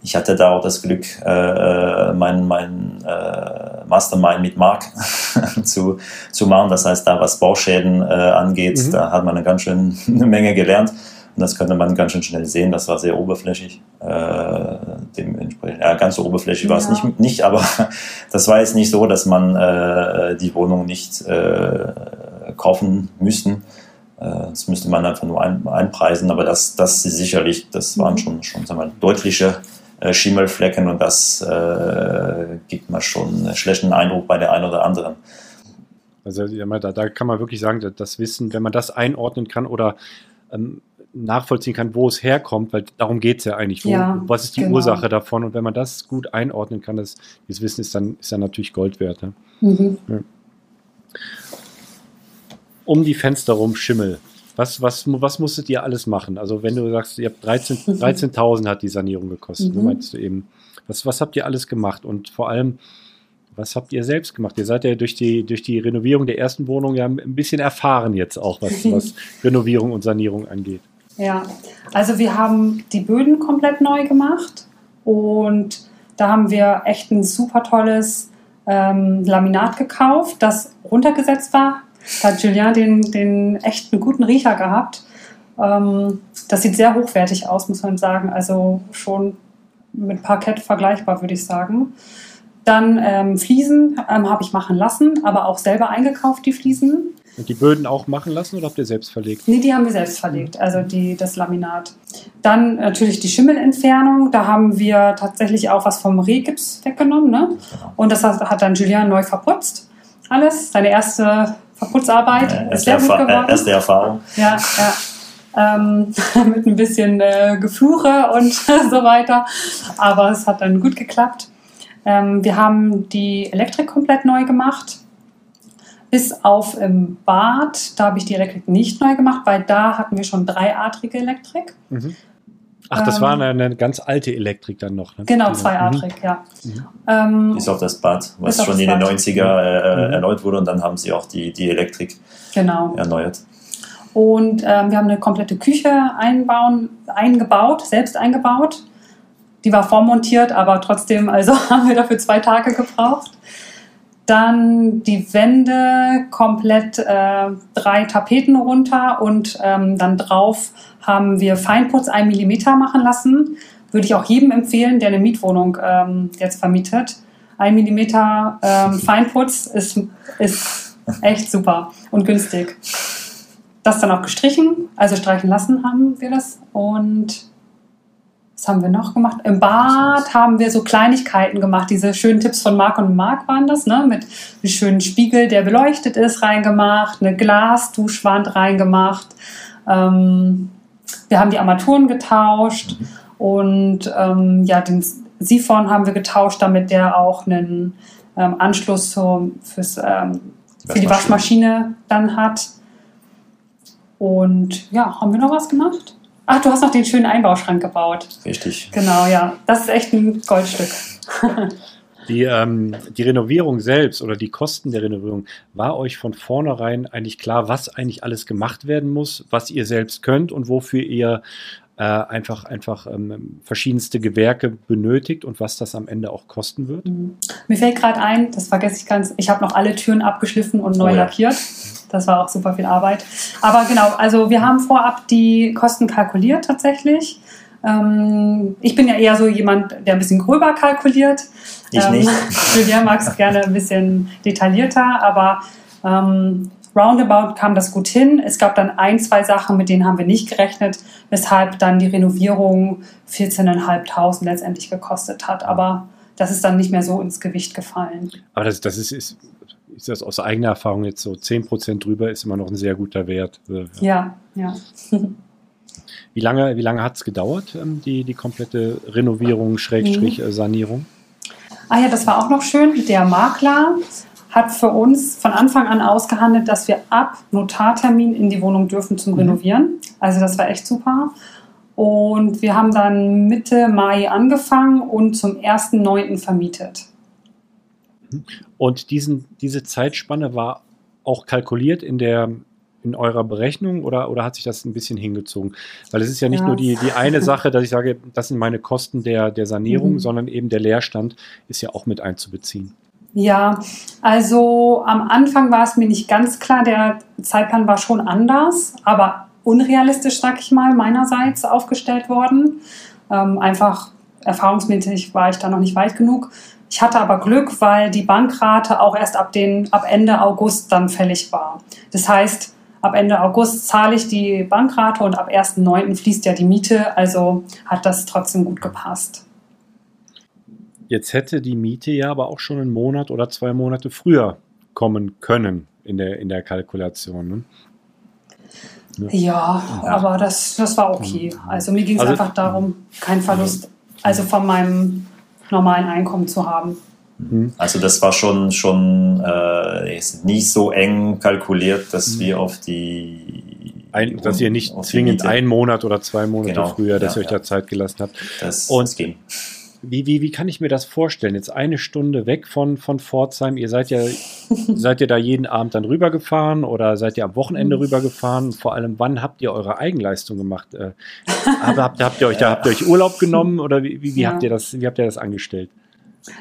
[SPEAKER 4] ich hatte da auch das Glück, äh, mein, mein äh, Mastermind mit Mark zu, zu machen. Das heißt, da was Bauschäden äh, angeht, mhm. da hat man eine ganz schön eine Menge gelernt. Und das konnte man ganz schön schnell sehen. Das war sehr oberflächlich. Äh, dementsprechend, ja, ganz so oberflächlich ja. war es nicht, nicht, aber das war jetzt nicht so, dass man äh, die Wohnung nicht äh, kaufen müssten. Äh, das müsste man einfach nur ein, einpreisen, aber das, das sicherlich, das waren mhm. schon, schon sagen wir, deutliche äh, Schimmelflecken und das äh, gibt mir schon einen schlechten Eindruck bei der einen oder anderen.
[SPEAKER 1] Also da, da kann man wirklich sagen, das Wissen, wenn man das einordnen kann oder ähm, nachvollziehen kann, wo es herkommt, weil darum geht es ja eigentlich. Wo, ja, was ist die genau. Ursache davon? Und wenn man das gut einordnen kann, das, dieses Wissen ist dann, ist dann natürlich Gold wert. Ne? Mhm. Ja. Um die Fenster rum Schimmel. Was, was, was musstet ihr alles machen? Also wenn du sagst, ihr habt 13.000 13 hat die Sanierung gekostet, mhm. meinst du eben. Was, was habt ihr alles gemacht? Und vor allem, was habt ihr selbst gemacht? Ihr seid ja durch die, durch die Renovierung der ersten Wohnung ja ein bisschen erfahren jetzt auch, was, was Renovierung und Sanierung angeht.
[SPEAKER 3] Ja, also wir haben die Böden komplett neu gemacht und da haben wir echt ein super tolles ähm, Laminat gekauft, das runtergesetzt war. Da hat Julien den, den echt einen guten Riecher gehabt. Ähm, das sieht sehr hochwertig aus, muss man sagen. Also schon mit Parkett vergleichbar, würde ich sagen. Dann ähm, Fliesen ähm, habe ich machen lassen, aber auch selber eingekauft, die Fliesen.
[SPEAKER 1] Und die Böden auch machen lassen oder habt ihr selbst verlegt?
[SPEAKER 3] Nee, die haben wir selbst verlegt, also die, das Laminat. Dann natürlich die Schimmelentfernung. Da haben wir tatsächlich auch was vom Rehgips weggenommen. Ne? Und das hat, hat dann Julian neu verputzt. Alles. Seine erste Verputzarbeit.
[SPEAKER 4] Ja, ist sehr gut geworden. Erste Erfahrung.
[SPEAKER 3] Ja, ja. Ähm, mit ein bisschen äh, Gefluche und so weiter. Aber es hat dann gut geklappt. Ähm, wir haben die Elektrik komplett neu gemacht bis auf im Bad, da habe ich die Elektrik nicht neu gemacht, weil da hatten wir schon dreiadrige Elektrik.
[SPEAKER 1] Mhm. Ach, das ähm, war eine, eine, ganz alte Elektrik dann noch.
[SPEAKER 3] Ne? Genau, zweiadrig, mhm. ja.
[SPEAKER 4] Mhm. Ähm, bis auf das Bad, was schon in den 90er äh, mhm. erneuert wurde und dann haben sie auch die, die Elektrik
[SPEAKER 3] genau.
[SPEAKER 4] erneuert.
[SPEAKER 3] Und ähm, wir haben eine komplette Küche einbauen, eingebaut, selbst eingebaut. Die war vormontiert, aber trotzdem, also haben wir dafür zwei Tage gebraucht. Dann die Wände komplett äh, drei Tapeten runter und ähm, dann drauf haben wir Feinputz 1 mm machen lassen. Würde ich auch jedem empfehlen, der eine Mietwohnung ähm, jetzt vermietet. 1 mm ähm, Feinputz ist, ist echt super und günstig. Das dann auch gestrichen, also streichen lassen haben wir das und was haben wir noch gemacht? Im Bad haben wir so Kleinigkeiten gemacht. Diese schönen Tipps von Marc und Marc waren das, ne? Mit einem schönen Spiegel, der beleuchtet ist, reingemacht, eine Glasduschwand reingemacht. Ähm, wir haben die Armaturen getauscht und ähm, ja, den Siphon haben wir getauscht, damit der auch einen ähm, Anschluss zum, fürs, ähm, für die Waschmaschine dann hat. Und ja, haben wir noch was gemacht? Ach, du hast noch den schönen Einbauschrank gebaut.
[SPEAKER 4] Richtig.
[SPEAKER 3] Genau, ja. Das ist echt ein Goldstück.
[SPEAKER 1] Die, ähm, die Renovierung selbst oder die Kosten der Renovierung, war euch von vornherein eigentlich klar, was eigentlich alles gemacht werden muss, was ihr selbst könnt und wofür ihr äh, einfach, einfach ähm, verschiedenste Gewerke benötigt und was das am Ende auch kosten wird? Mhm.
[SPEAKER 3] Mir fällt gerade ein, das vergesse ich ganz, ich habe noch alle Türen abgeschliffen und neu oh ja. lackiert. Das war auch super viel Arbeit. Aber genau, also wir haben vorab die Kosten kalkuliert tatsächlich. Ähm, ich bin ja eher so jemand, der ein bisschen gröber kalkuliert.
[SPEAKER 4] Ich
[SPEAKER 3] ähm,
[SPEAKER 4] nicht.
[SPEAKER 3] Julia mag es gerne ein bisschen detaillierter, aber ähm, roundabout kam das gut hin. Es gab dann ein, zwei Sachen, mit denen haben wir nicht gerechnet, weshalb dann die Renovierung 14.500 letztendlich gekostet hat. Aber das ist dann nicht mehr so ins Gewicht gefallen.
[SPEAKER 1] Aber das, das ist, ist, ist das aus eigener Erfahrung jetzt so 10% drüber ist immer noch ein sehr guter Wert. Äh,
[SPEAKER 3] Ja, ja.
[SPEAKER 1] Wie lange, wie lange hat es gedauert, ähm, die, die komplette Renovierung, Schrägstrich, äh, Sanierung?
[SPEAKER 3] Ah ja, das war auch noch schön. Der Makler hat für uns von Anfang an ausgehandelt, dass wir ab Notartermin in die Wohnung dürfen zum Renovieren. Also das war echt super. Und wir haben dann Mitte Mai angefangen und zum 1.9. vermietet.
[SPEAKER 1] Und diesen, diese Zeitspanne war auch kalkuliert in der in eurer Berechnung oder, oder hat sich das ein bisschen hingezogen? Weil es ist ja nicht
[SPEAKER 3] Ja.
[SPEAKER 1] nur die, die eine Sache, dass ich sage, das sind meine Kosten der, der Sanierung,
[SPEAKER 3] Mhm.
[SPEAKER 1] sondern eben der Leerstand ist ja auch mit einzubeziehen.
[SPEAKER 3] Ja, also am Anfang war es mir nicht ganz klar, der Zeitplan war schon anders, aber unrealistisch, sag ich mal, meinerseits aufgestellt worden. Ähm, einfach erfahrungsmäßig war ich da noch nicht weit genug. Ich hatte aber Glück, weil die Bankrate auch erst ab, den, ab Ende August dann fällig war. Das heißt, ab Ende August zahle ich die Bankrate und ab 1.9. fließt ja die Miete, also hat das trotzdem gut gepasst.
[SPEAKER 1] Jetzt hätte die Miete ja aber auch schon einen Monat oder zwei Monate früher kommen können in der, in der Kalkulation. Ne?
[SPEAKER 3] Ja, aber das, das war okay. Also mir ging es
[SPEAKER 1] Also-
[SPEAKER 3] einfach darum, keinen Verlust, also von meinem normalen Einkommen zu haben.
[SPEAKER 4] Also das war schon, schon äh, nicht so eng kalkuliert, dass wir auf die
[SPEAKER 1] Ein, dass ihr nicht zwingend einen Monat oder zwei Monate
[SPEAKER 4] Genau,
[SPEAKER 1] früher, dass
[SPEAKER 4] ja,
[SPEAKER 1] ihr euch
[SPEAKER 4] ja.
[SPEAKER 1] da Zeit gelassen habt.
[SPEAKER 4] das,
[SPEAKER 1] Und-
[SPEAKER 4] das ging.
[SPEAKER 1] Wie, wie, wie kann ich mir das vorstellen? Jetzt eine Stunde weg von, von Pforzheim. Ihr seid ja, seid ihr da jeden Abend dann rübergefahren oder seid ihr am Wochenende
[SPEAKER 3] Mhm.
[SPEAKER 1] rübergefahren? Vor allem, wann habt ihr eure Eigenleistung gemacht? Äh, aber habt, habt ihr euch da, habt ihr euch Urlaub genommen oder wie, wie, wie
[SPEAKER 3] Ja.
[SPEAKER 1] habt ihr das, wie habt ihr das angestellt?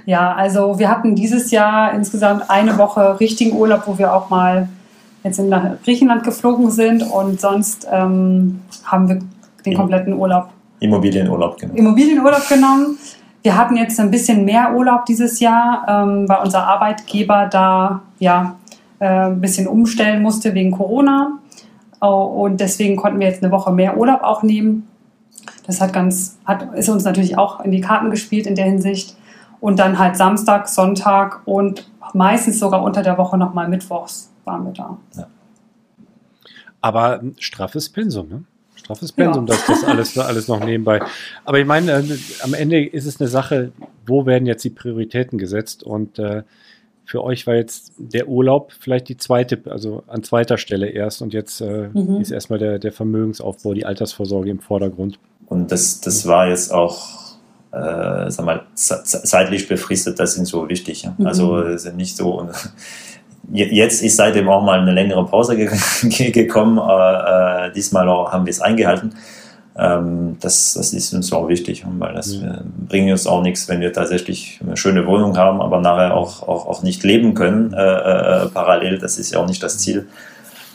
[SPEAKER 3] Ja, also wir hatten dieses Jahr insgesamt eine Woche richtigen Urlaub, wo wir auch mal jetzt in nach Griechenland geflogen sind und sonst ähm, haben wir den kompletten Urlaub
[SPEAKER 4] Immobilienurlaub, genau.
[SPEAKER 3] Immobilienurlaub genommen. Wir hatten jetzt ein bisschen mehr Urlaub dieses Jahr, ähm, weil unser Arbeitgeber da ja äh, ein bisschen umstellen musste wegen Corona. Und deswegen konnten wir jetzt eine Woche mehr Urlaub auch nehmen. Das hat ganz, hat, ist uns natürlich auch in die Karten gespielt in der Hinsicht. Und dann halt Samstag, Sonntag und meistens sogar unter der Woche nochmal Mittwochs waren wir da.
[SPEAKER 1] Aber ein straffes Pensum, ne? Straffes Pensum,
[SPEAKER 3] Ja.
[SPEAKER 1] dass das alles, alles noch nebenbei. Aber ich meine, äh, am Ende ist es eine Sache, wo werden jetzt die Prioritäten gesetzt? Und äh, für euch war jetzt der Urlaub vielleicht die zweite, also an zweiter Stelle erst und jetzt äh,
[SPEAKER 3] Mhm.
[SPEAKER 1] ist erstmal der, der Vermögensaufbau, die Altersvorsorge im Vordergrund.
[SPEAKER 4] Und das, das war jetzt auch, äh, sag mal, ze- ze- zeitlich befristet, das sind so wichtig. Ja?
[SPEAKER 3] Mhm.
[SPEAKER 4] Also sind nicht so. Je- Jetzt ist seitdem auch mal eine längere Pause ge ge- gekommen, aber äh, diesmal auch haben wir es eingehalten. Ähm, das, das ist uns auch wichtig, weil das
[SPEAKER 1] Mhm.
[SPEAKER 4] äh, bringt uns auch nichts, wenn wir tatsächlich eine schöne Wohnung haben, aber nachher auch, auch, auch nicht leben können äh, äh, parallel. Das ist ja auch nicht das Ziel.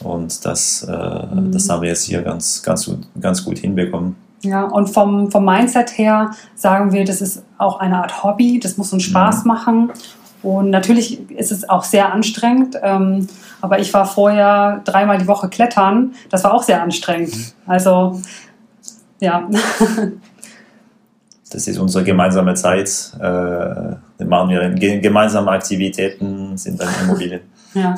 [SPEAKER 4] Und das, äh,
[SPEAKER 3] Mhm.
[SPEAKER 4] das haben wir jetzt hier ganz, ganz, gut- ganz gut hinbekommen.
[SPEAKER 3] Ja, und vom, vom Mindset her sagen wir, das ist auch eine Art Hobby, das muss uns Spaß machen. Und natürlich ist es auch sehr anstrengend. Ähm, aber ich war vorher dreimal die Woche klettern. Das war auch sehr anstrengend. Also, ja.
[SPEAKER 4] Das ist unsere gemeinsame Zeit. Äh, dann machen wir ge gemeinsame Aktivitäten, sind dann Immobilien.
[SPEAKER 3] ja.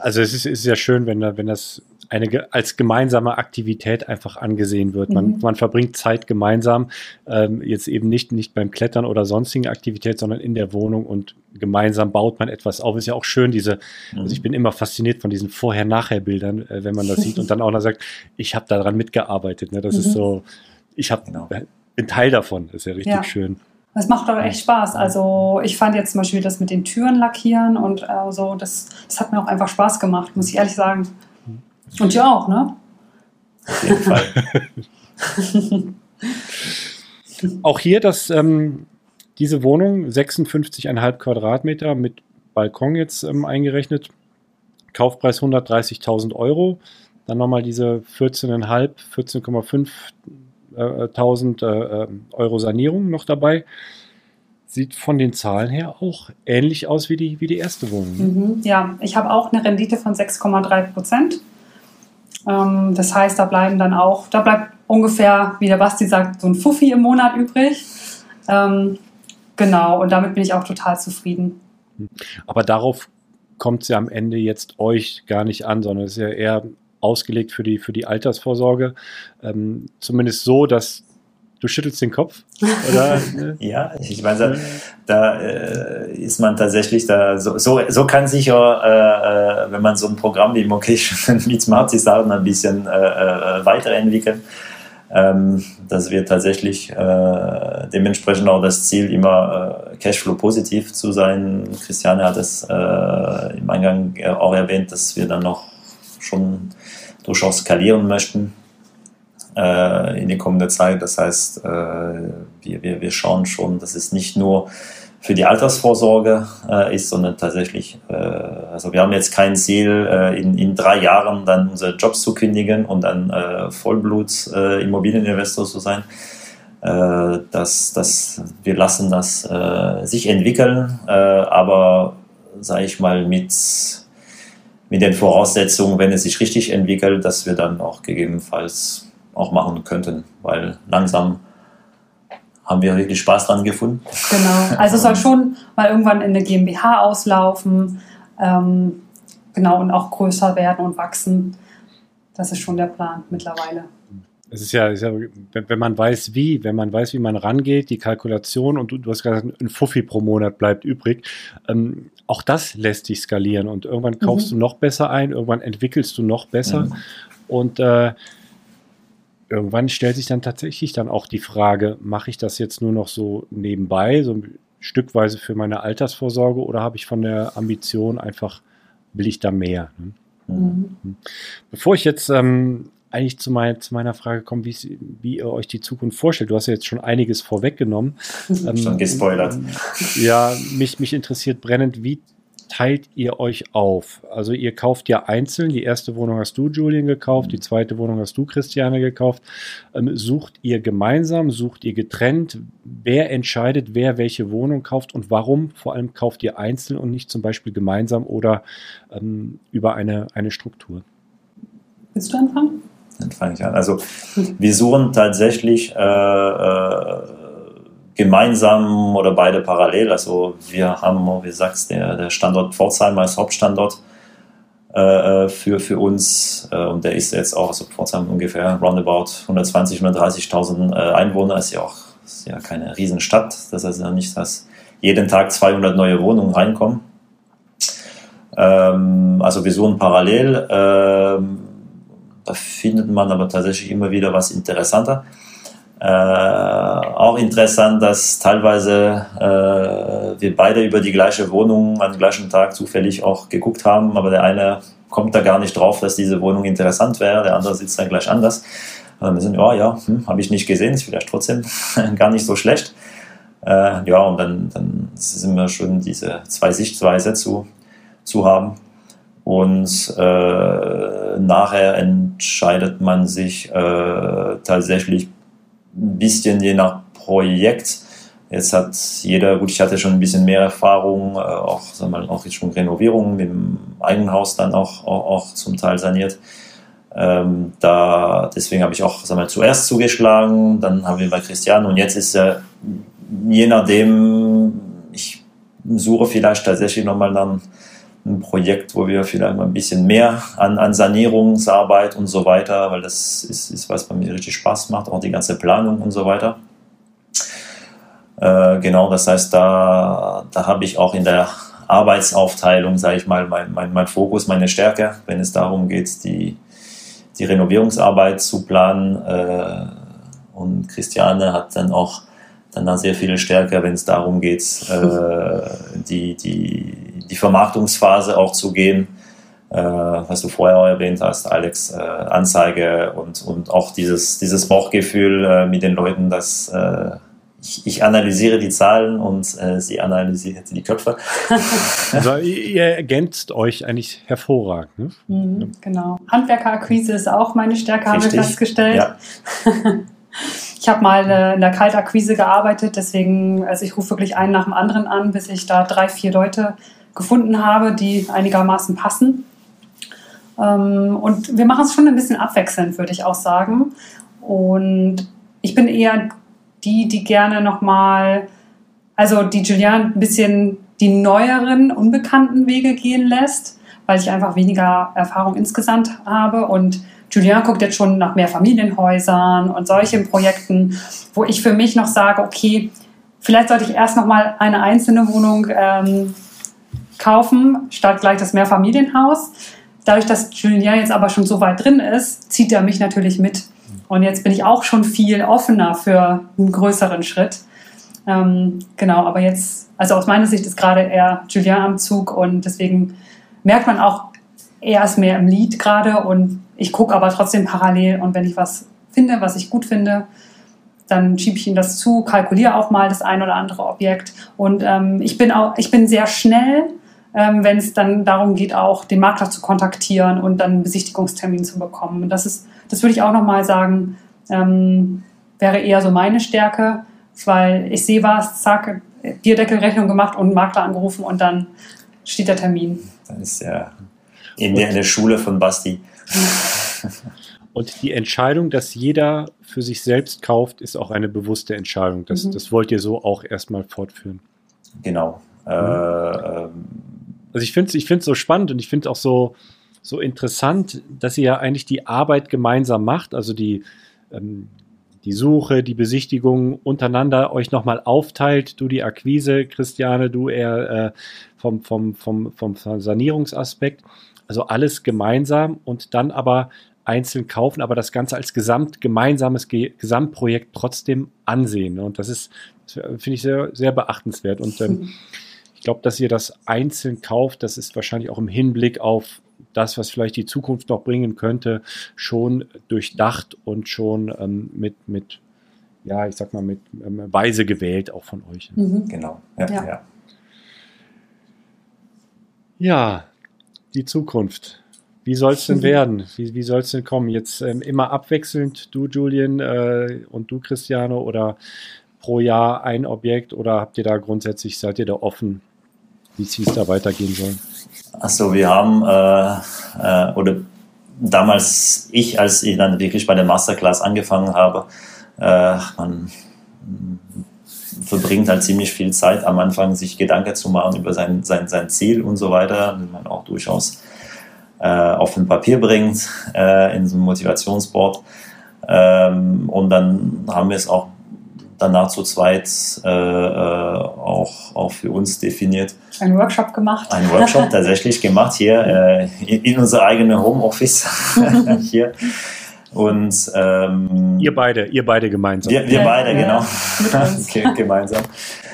[SPEAKER 1] Also es ist, ist ja schön, wenn, wenn das eine als gemeinsame Aktivität einfach angesehen wird. Man,
[SPEAKER 3] Mhm.
[SPEAKER 1] man verbringt Zeit gemeinsam, ähm, jetzt eben nicht, nicht beim Klettern oder sonstigen Aktivität, sondern in der Wohnung und gemeinsam baut man etwas auf. Ist ja auch schön, diese, also ich bin immer fasziniert von diesen Vorher-Nachher-Bildern, äh, wenn man das sieht und dann auch noch sagt, ich habe daran mitgearbeitet. Ne? Das ist
[SPEAKER 3] Mhm.
[SPEAKER 1] so, ich hab,
[SPEAKER 4] Genau.
[SPEAKER 1] bin Teil davon. Das ist ja richtig
[SPEAKER 3] Ja.
[SPEAKER 1] schön.
[SPEAKER 3] Das macht aber echt Spaß. Also ich fand jetzt zum Beispiel das mit den Türen lackieren und äh, so, das, das hat mir auch einfach Spaß gemacht, muss ich ehrlich sagen. Und dir auch, ne?
[SPEAKER 4] Auf jeden Fall.
[SPEAKER 1] Auch hier das, ähm, diese Wohnung, 56,5 Quadratmeter mit Balkon jetzt ähm, eingerechnet. Kaufpreis 130.000 Euro. Dann nochmal diese 14,5, 14,5 200.000 äh, äh, Euro Sanierung noch dabei. Sieht von den Zahlen her auch ähnlich aus wie die, wie die erste Wohnung. ne?
[SPEAKER 3] Mhm, ja, ich habe auch eine Rendite von 6,3 Prozent. Ähm, das heißt, da bleiben dann auch, da bleibt ungefähr, wie der Basti sagt, so ein Fuffi im Monat übrig. Ähm, genau, und damit bin ich auch total zufrieden.
[SPEAKER 1] Aber darauf kommt es ja am Ende jetzt euch gar nicht an, sondern es ist ja eher ausgelegt für die, für die Altersvorsorge. Ähm, zumindest so, dass du schüttelst den Kopf. Oder?
[SPEAKER 4] Ja, ich meine, da äh, ist man tatsächlich da, so, so, so kann sich ja, äh, äh, wenn man so ein Programm wie Mocation mit Smarty Sachen ein bisschen äh, äh, weiterentwickeln. Ähm, dass wir tatsächlich äh, dementsprechend auch das Ziel, immer äh, Cashflow positiv zu sein. Christiane hat es im Eingang auch erwähnt, dass wir dann noch schon durchaus skalieren möchten äh, in die kommende Zeit. Das heißt, äh, wir, wir, wir schauen schon, dass es nicht nur für die Altersvorsorge äh, ist, sondern tatsächlich, äh, also wir haben jetzt kein Ziel, äh, in, in drei Jahren dann unsere Jobs zu kündigen und dann äh, Vollblut äh, Immobilieninvestor zu sein. Äh, das, das, wir lassen das äh, sich entwickeln, äh, aber sage ich mal mit, mit den Voraussetzungen, wenn es sich richtig entwickelt, dass wir dann auch gegebenenfalls auch machen könnten, weil langsam haben wir wirklich Spaß dran gefunden.
[SPEAKER 3] Genau. Also es soll schon mal irgendwann in eine GmbH auslaufen. Ähm, genau, und auch größer werden und wachsen. Das ist schon der Plan mittlerweile.
[SPEAKER 1] Es ist ja, ist ja wenn, man weiß wie, wenn man weiß, wie man rangeht, die Kalkulation und du, du hast gesagt, ein Fuffi pro Monat bleibt übrig. Ähm, auch das lässt sich skalieren und irgendwann kaufst du noch besser ein, irgendwann entwickelst du noch besser
[SPEAKER 4] Mhm.
[SPEAKER 1] und äh, irgendwann stellt sich dann tatsächlich dann auch die Frage, mache ich das jetzt nur noch so nebenbei, so stückweise für meine Altersvorsorge oder habe ich von der Ambition einfach, will ich da mehr? Ne?
[SPEAKER 3] Mhm.
[SPEAKER 1] Bevor ich jetzt ähm, eigentlich zu, mein, zu meiner Frage komme, wie, ihr euch die Zukunft vorstellt, du hast ja jetzt schon einiges vorweggenommen. Ähm,
[SPEAKER 4] Schon gespoilert.
[SPEAKER 1] Ja, mich, mich interessiert brennend, wie teilt ihr euch auf? Also ihr kauft ja einzeln, die erste Wohnung hast du, Julian, gekauft, die zweite Wohnung hast du, Christiane, gekauft. Ähm, sucht ihr gemeinsam, sucht ihr getrennt? Wer entscheidet, wer welche Wohnung kauft und warum? Vor allem kauft ihr einzeln und nicht zum Beispiel gemeinsam oder ähm, über eine, eine Struktur?
[SPEAKER 3] Willst du anfangen?
[SPEAKER 4] Dann fange ich an. Also wir suchen tatsächlich äh, äh, gemeinsam oder beide parallel. Also wir haben, wie sagst, der, der Standort Pforzheim als Hauptstandort äh, für, für uns äh, und der ist jetzt auch, also Pforzheim ungefähr roundabout 120.000, 130.000 äh, Einwohner, ist ja auch ist ja keine Riesenstadt. Das heißt ja nicht, dass jeden Tag 200 neue Wohnungen reinkommen. Ähm, also wir suchen parallel. Ähm, da findet man aber tatsächlich immer wieder was interessanter. Äh, auch interessant, dass teilweise äh, wir beide über die gleiche Wohnung am gleichen Tag zufällig auch geguckt haben, aber der eine kommt da gar nicht drauf, dass diese Wohnung interessant wäre, der andere sitzt dann gleich anders. Und wir sind, ja, ja, hm, habe ich nicht gesehen, ist vielleicht trotzdem gar nicht so schlecht. Äh, ja, und dann, dann ist immer schön, diese zwei Sichtweise zu, zu haben. Und äh, nachher entscheidet man sich äh, tatsächlich bisschen je nach Projekt. Jetzt hat jeder, gut, ich hatte schon ein bisschen mehr Erfahrung, äh, auch, sag mal, auch jetzt schon Renovierungen dem eigenen Haus dann auch, auch, auch zum Teil saniert. Ähm, da, deswegen habe ich auch sag mal, zuerst zugeschlagen, dann haben wir bei Christian und jetzt ist er, je nachdem, ich suche vielleicht tatsächlich nochmal dann ein Projekt, wo wir vielleicht mal ein bisschen mehr an, an Sanierungsarbeit und so weiter, weil das ist, ist was, was mir richtig Spaß macht, auch die ganze Planung und so weiter. Äh, genau, das heißt, da, da habe ich auch in der Arbeitsaufteilung, sage ich mal, mein, mein, mein Fokus, meine Stärke, wenn es darum geht, die, die Renovierungsarbeit zu planen. Äh, und Christiane hat dann auch dann da sehr viel stärker, wenn es darum geht, äh, die, die, die Vermarktungsphase auch zu gehen. Äh, was du vorher auch erwähnt hast, Alex, äh, Anzeige und, und auch dieses, dieses Bauchgefühl äh, mit den Leuten, dass äh, ich, ich analysiere die Zahlen und äh, sie analysiert die Köpfe.
[SPEAKER 1] Also ihr, ergänzt euch eigentlich hervorragend. Ne?
[SPEAKER 3] Mhm, genau. Handwerkerakquise ist auch meine Stärke, wir
[SPEAKER 4] Richtig.
[SPEAKER 3] festgestellt.
[SPEAKER 4] Ja.
[SPEAKER 3] Ich habe mal äh, in der Kaltakquise gearbeitet, deswegen, also ich rufe wirklich einen nach dem anderen an, bis ich da drei, vier Leute gefunden habe, die einigermaßen passen. Ähm, und wir machen es schon ein bisschen abwechselnd, würde ich auch sagen. Und ich bin eher die, die gerne nochmal, also die Julian ein bisschen die neueren, unbekannten Wege gehen lässt, weil ich einfach weniger Erfahrung insgesamt habe. Und Julien guckt jetzt schon nach mehr Familienhäusern und solchen Projekten, wo ich für mich noch sage, okay, vielleicht sollte ich erst noch mal eine einzelne Wohnung ähm, kaufen, statt gleich das Mehrfamilienhaus. Dadurch, dass Julien jetzt aber schon so weit drin ist, zieht er mich natürlich mit. Und jetzt bin ich auch schon viel offener für einen größeren Schritt. Ähm, genau, aber jetzt, also aus meiner Sicht ist gerade eher Julien am Zug und deswegen merkt man auch, er ist mehr im Lied gerade und ich gucke aber trotzdem parallel und wenn ich was finde, was ich gut finde, dann schiebe ich ihm das zu, kalkuliere auch mal das ein oder andere Objekt und ähm, ich bin auch, ich bin sehr schnell, ähm, wenn es dann darum geht, auch den Makler zu kontaktieren und dann einen Besichtigungstermin zu bekommen. Und das ist, das würde ich auch nochmal sagen, ähm, wäre eher so meine Stärke, weil ich sehe was, zack, Bierdeckelrechnung gemacht und Makler angerufen und dann steht der Termin.
[SPEAKER 4] Dann ist ja in der, in der Schule von Basti.
[SPEAKER 1] Und die Entscheidung, dass jeder für sich selbst kauft, ist auch eine bewusste Entscheidung. Das, mhm. das wollt ihr so auch erstmal fortführen.
[SPEAKER 4] Genau. Mhm. Äh.
[SPEAKER 1] Also ich finde es ich so spannend und ich finde auch so, so interessant, dass ihr ja eigentlich die Arbeit gemeinsam macht, also die, ähm, die Suche, die Besichtigung untereinander euch nochmal aufteilt. Du die Akquise, Christiane, du eher äh, vom, vom, vom, vom Sanierungsaspekt. Also alles gemeinsam und dann aber einzeln kaufen, aber das Ganze als gesamt gemeinsames Ge Gesamtprojekt trotzdem ansehen. Ne? Und das ist, finde ich, sehr, sehr beachtenswert. Und ähm, glaube, dass ihr das einzeln kauft, das ist wahrscheinlich auch im Hinblick auf das, was vielleicht die Zukunft noch bringen könnte, schon durchdacht und schon ähm, mit, mit, ja, ich sag mal, mit ähm, Weise gewählt auch von euch.
[SPEAKER 4] Mhm. Genau, ja, ja. ja.
[SPEAKER 1] Ja, die Zukunft. Wie soll es denn werden? Wie, wie soll es denn kommen? Jetzt ähm, immer abwechselnd, du Julian äh, und du Cristiano oder pro Jahr ein Objekt oder habt ihr da grundsätzlich, seid ihr da offen, wie es da weitergehen soll?
[SPEAKER 4] Achso, wir haben, äh, äh, oder damals ich, als ich dann wirklich bei der Masterclass angefangen habe, äh, man verbringt halt ziemlich viel Zeit am Anfang, sich Gedanken zu machen über sein, sein, sein Ziel und so weiter, den man auch durchaus äh, auf ein Papier bringt, äh, in so einem Motivationsboard. Ähm, und dann haben wir es auch danach zu zweit äh, äh auch, auch für uns definiert.
[SPEAKER 3] Ein Workshop gemacht.
[SPEAKER 4] Ein Workshop tatsächlich gemacht hier äh, in, in unser eigenes Homeoffice hier. Und ähm,
[SPEAKER 1] ihr beide, ihr beide gemeinsam.
[SPEAKER 4] Wir, wir ja, beide, ja, genau. gemeinsam.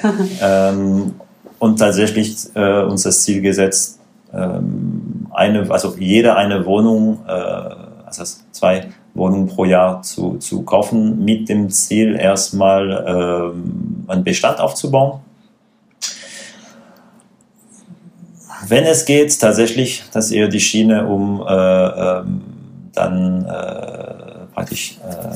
[SPEAKER 4] ähm, und tatsächlich äh, uns das Ziel gesetzt, ähm, eine, also jeder eine Wohnung, äh, also zwei Wohnungen pro Jahr zu, zu kaufen, mit dem Ziel erstmal ähm, einen Bestand aufzubauen. Wenn es geht, tatsächlich, dass ihr die Schiene um äh, ähm, dann äh, praktisch äh,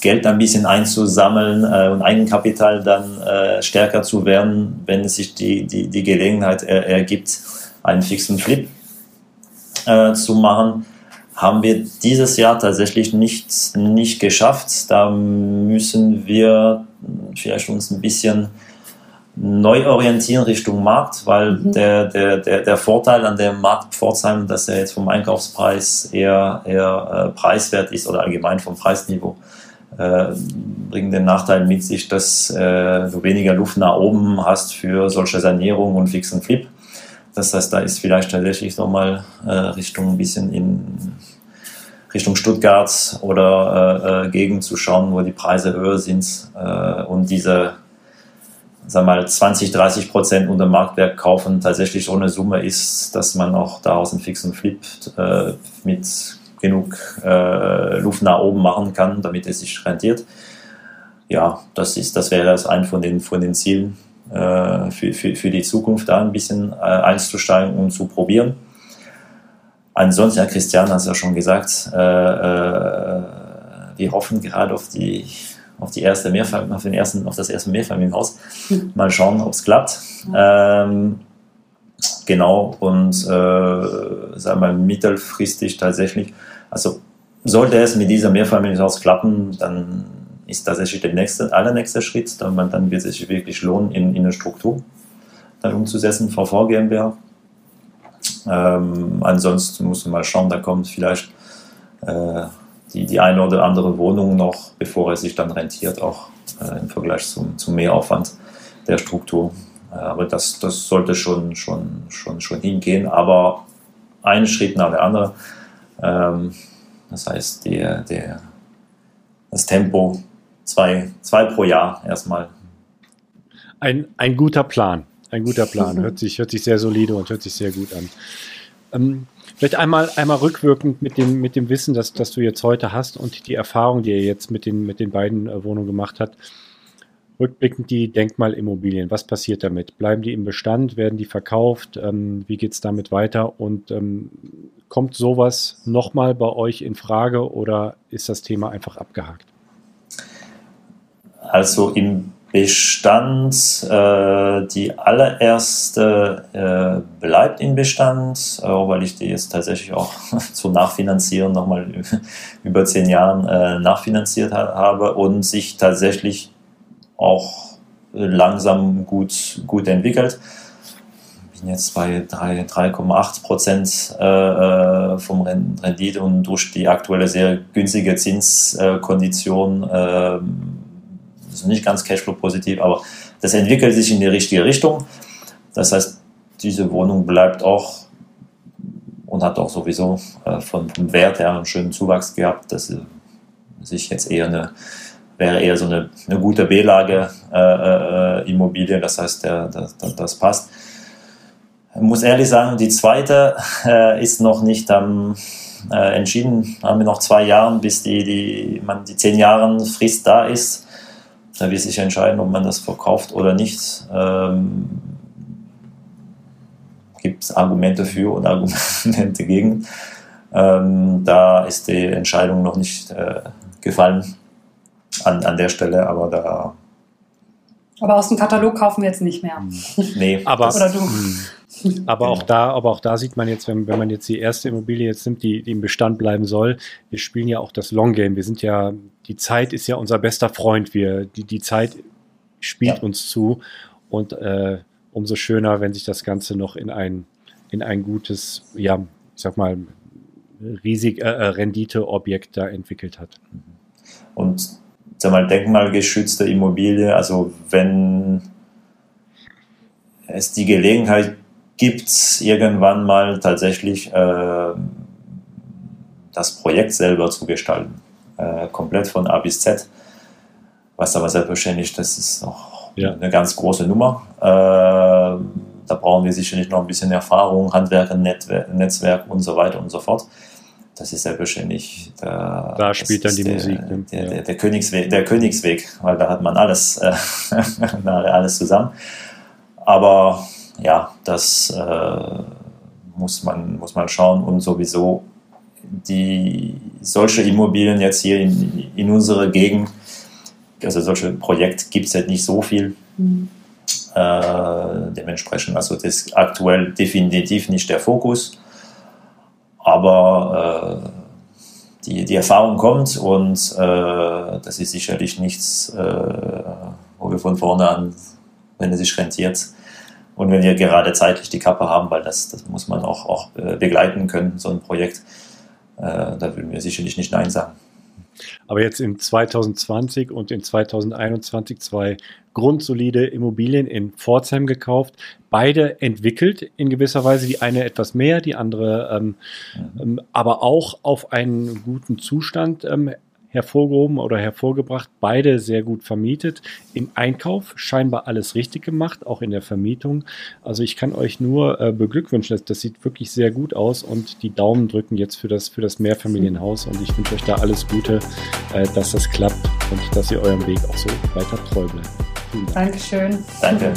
[SPEAKER 4] Geld ein bisschen einzusammeln äh, und Eigenkapital dann äh, stärker zu werden, wenn es sich die, die, die Gelegenheit er, ergibt, einen fixen Flip äh, zu machen, haben wir dieses Jahr tatsächlich nicht, nicht geschafft. Da müssen wir vielleicht uns ein bisschen neu orientieren Richtung Markt, weil mhm. der, der, der, der Vorteil an dem Markt Pforzheim, dass er jetzt vom Einkaufspreis eher, eher äh, preiswert ist oder allgemein vom Preisniveau, äh, bringt den Nachteil mit sich, dass äh, du weniger Luft nach oben hast für solche Sanierung und fixen Flip. Das heißt, da ist vielleicht tatsächlich nochmal äh, Richtung ein bisschen in Richtung Stuttgart oder äh, äh, Gegend zu schauen, wo die Preise höher sind äh, und diese sag mal, 20, 30 Prozent unter Marktwert kaufen tatsächlich so eine Summe ist, dass man auch daraus einen fixen Flip äh, mit genug äh, Luft nach oben machen kann, damit es sich rentiert. Ja, das ist, das wäre das ein von den, von den Zielen für, für, für die Zukunft, da ein bisschen äh, einzusteigen und zu probieren. Ansonsten, ja, Christian hat es ja schon gesagt, äh, äh, wir hoffen gerade auf die, auf die erste Mehrfamilien, auf, den ersten, auf das erste Mehrfamilienhaus. Mal schauen, ob es klappt. Ähm, genau, und äh, sagen wir mittelfristig tatsächlich, also sollte es mit dieser Mehrfamilienhaus klappen, dann ist tatsächlich der nächste, allernächste Schritt, dann, dann wird es sich wirklich lohnen, in, in eine Struktur dann umzusetzen, VV GmbH. Ähm, ansonsten muss man mal schauen, da kommt vielleicht äh, die, die eine oder andere Wohnung noch, bevor es sich dann rentiert, auch äh, im Vergleich zum, zum Mehraufwand der Struktur. Äh, aber das, das sollte schon, schon, schon, schon hingehen, aber ein Schritt nach der anderen. Ähm, das heißt, der, der, das Tempo zwei, zwei pro Jahr erstmal.
[SPEAKER 1] Ein, ein guter Plan. Ein guter Plan. Hört sich, hört sich sehr solide und hört sich sehr gut an. Ähm, vielleicht einmal, einmal rückwirkend mit dem, mit dem Wissen, das, das du jetzt heute hast und die Erfahrung, die ihr jetzt mit den, mit den beiden äh, Wohnungen gemacht habt. Rückblickend die Denkmalimmobilien. Was passiert damit? Bleiben die im Bestand? Werden die verkauft? Ähm, wie geht es damit weiter? Und ähm, kommt sowas nochmal bei euch in Frage oder ist das Thema einfach abgehakt?
[SPEAKER 4] Also im Bestand, äh, die allererste äh, bleibt im Bestand, äh, weil ich die jetzt tatsächlich auch zum Nachfinanzieren nochmal über zehn Jahren äh, nachfinanziert ha habe und sich tatsächlich auch langsam gut, gut entwickelt. Ich bin jetzt bei 3,8 Prozent äh, äh, vom Rendite und durch die aktuelle sehr günstige Zinskondition ist nicht ganz Cashflow-positiv, aber das entwickelt sich in die richtige Richtung. Das heißt, diese Wohnung bleibt auch und hat auch sowieso äh, von, vom Wert her einen schönen Zuwachs gehabt, dass sie sich jetzt eher eine, wäre eher so eine, eine gute B-Lage äh, äh, das heißt, der, der, das passt. Ich muss ehrlich sagen, die zweite äh, ist noch nicht ähm, entschieden. Haben wir noch zwei Jahre, bis die, die, man, die zehn Jahre Frist da ist. Da wird sich entscheiden, ob man das verkauft oder nicht. Ähm, Gibt es Argumente für und Argumente gegen. Ähm, da ist die Entscheidung noch nicht äh, gefallen an, an der Stelle, aber da.
[SPEAKER 3] Aber aus dem Katalog kaufen wir jetzt nicht mehr.
[SPEAKER 4] Nee,
[SPEAKER 1] aber, oder du. Aber auch da, aber auch da sieht man jetzt, wenn, wenn man jetzt die erste Immobilie jetzt nimmt, die, die im Bestand bleiben soll, wir spielen ja auch das Long Game. Wir sind ja, die Zeit ist ja unser bester Freund. Wir, die, die Zeit spielt ja. uns zu und äh, umso schöner, wenn sich das Ganze noch in ein, in ein gutes, ja, ich sag mal, riesig äh, äh Renditeobjekt da entwickelt hat.
[SPEAKER 4] Und sag mal, denkmalgeschützte Immobilie, also wenn es die Gelegenheit gibt es irgendwann mal tatsächlich äh, das Projekt selber zu gestalten. Äh, komplett von A bis Z. Was aber selbstverständlich, das ist noch ja. eine ganz große Nummer. Äh, da brauchen wir sicherlich noch ein bisschen Erfahrung, Handwerk, Netzwerk und so weiter und so fort. Das ist selbstverständlich.
[SPEAKER 1] Da, da spielt dann die
[SPEAKER 4] der,
[SPEAKER 1] Musik.
[SPEAKER 4] Ne? Der, der, der, Königsweg, der Königsweg, weil da hat man alles, äh, alles zusammen. Aber ja, das äh, muss, man, muss man schauen und sowieso die solche Immobilien jetzt hier in, in unserer Gegend, also solche Projekte gibt es halt nicht so viel. Mhm. Äh, dementsprechend, also das ist aktuell definitiv nicht der Fokus, aber äh, die, die Erfahrung kommt und äh, das ist sicherlich nichts, äh, wo wir von vorne an, wenn es sich rentiert, und wenn wir gerade zeitlich die Kappe haben, weil das, das muss man auch, auch äh, begleiten können, so ein Projekt, äh, da würden wir sicherlich nicht Nein sagen.
[SPEAKER 1] Aber jetzt in 2020 und in 2021 zwei grundsolide Immobilien in Pforzheim gekauft, beide entwickelt in gewisser Weise, die eine etwas mehr, die andere ähm, mhm. ähm, aber auch auf einen guten Zustand ähm, hervorgehoben oder hervorgebracht, beide sehr gut vermietet. Im Einkauf scheinbar alles richtig gemacht, auch in der Vermietung. Also ich kann euch nur äh, beglückwünschen, das, das sieht wirklich sehr gut aus und die Daumen drücken jetzt für das, für das Mehrfamilienhaus und ich wünsche euch da alles Gute, äh, dass das klappt und dass ihr eurem Weg auch so weiter treu bleibt.
[SPEAKER 3] Dankeschön.
[SPEAKER 4] Danke.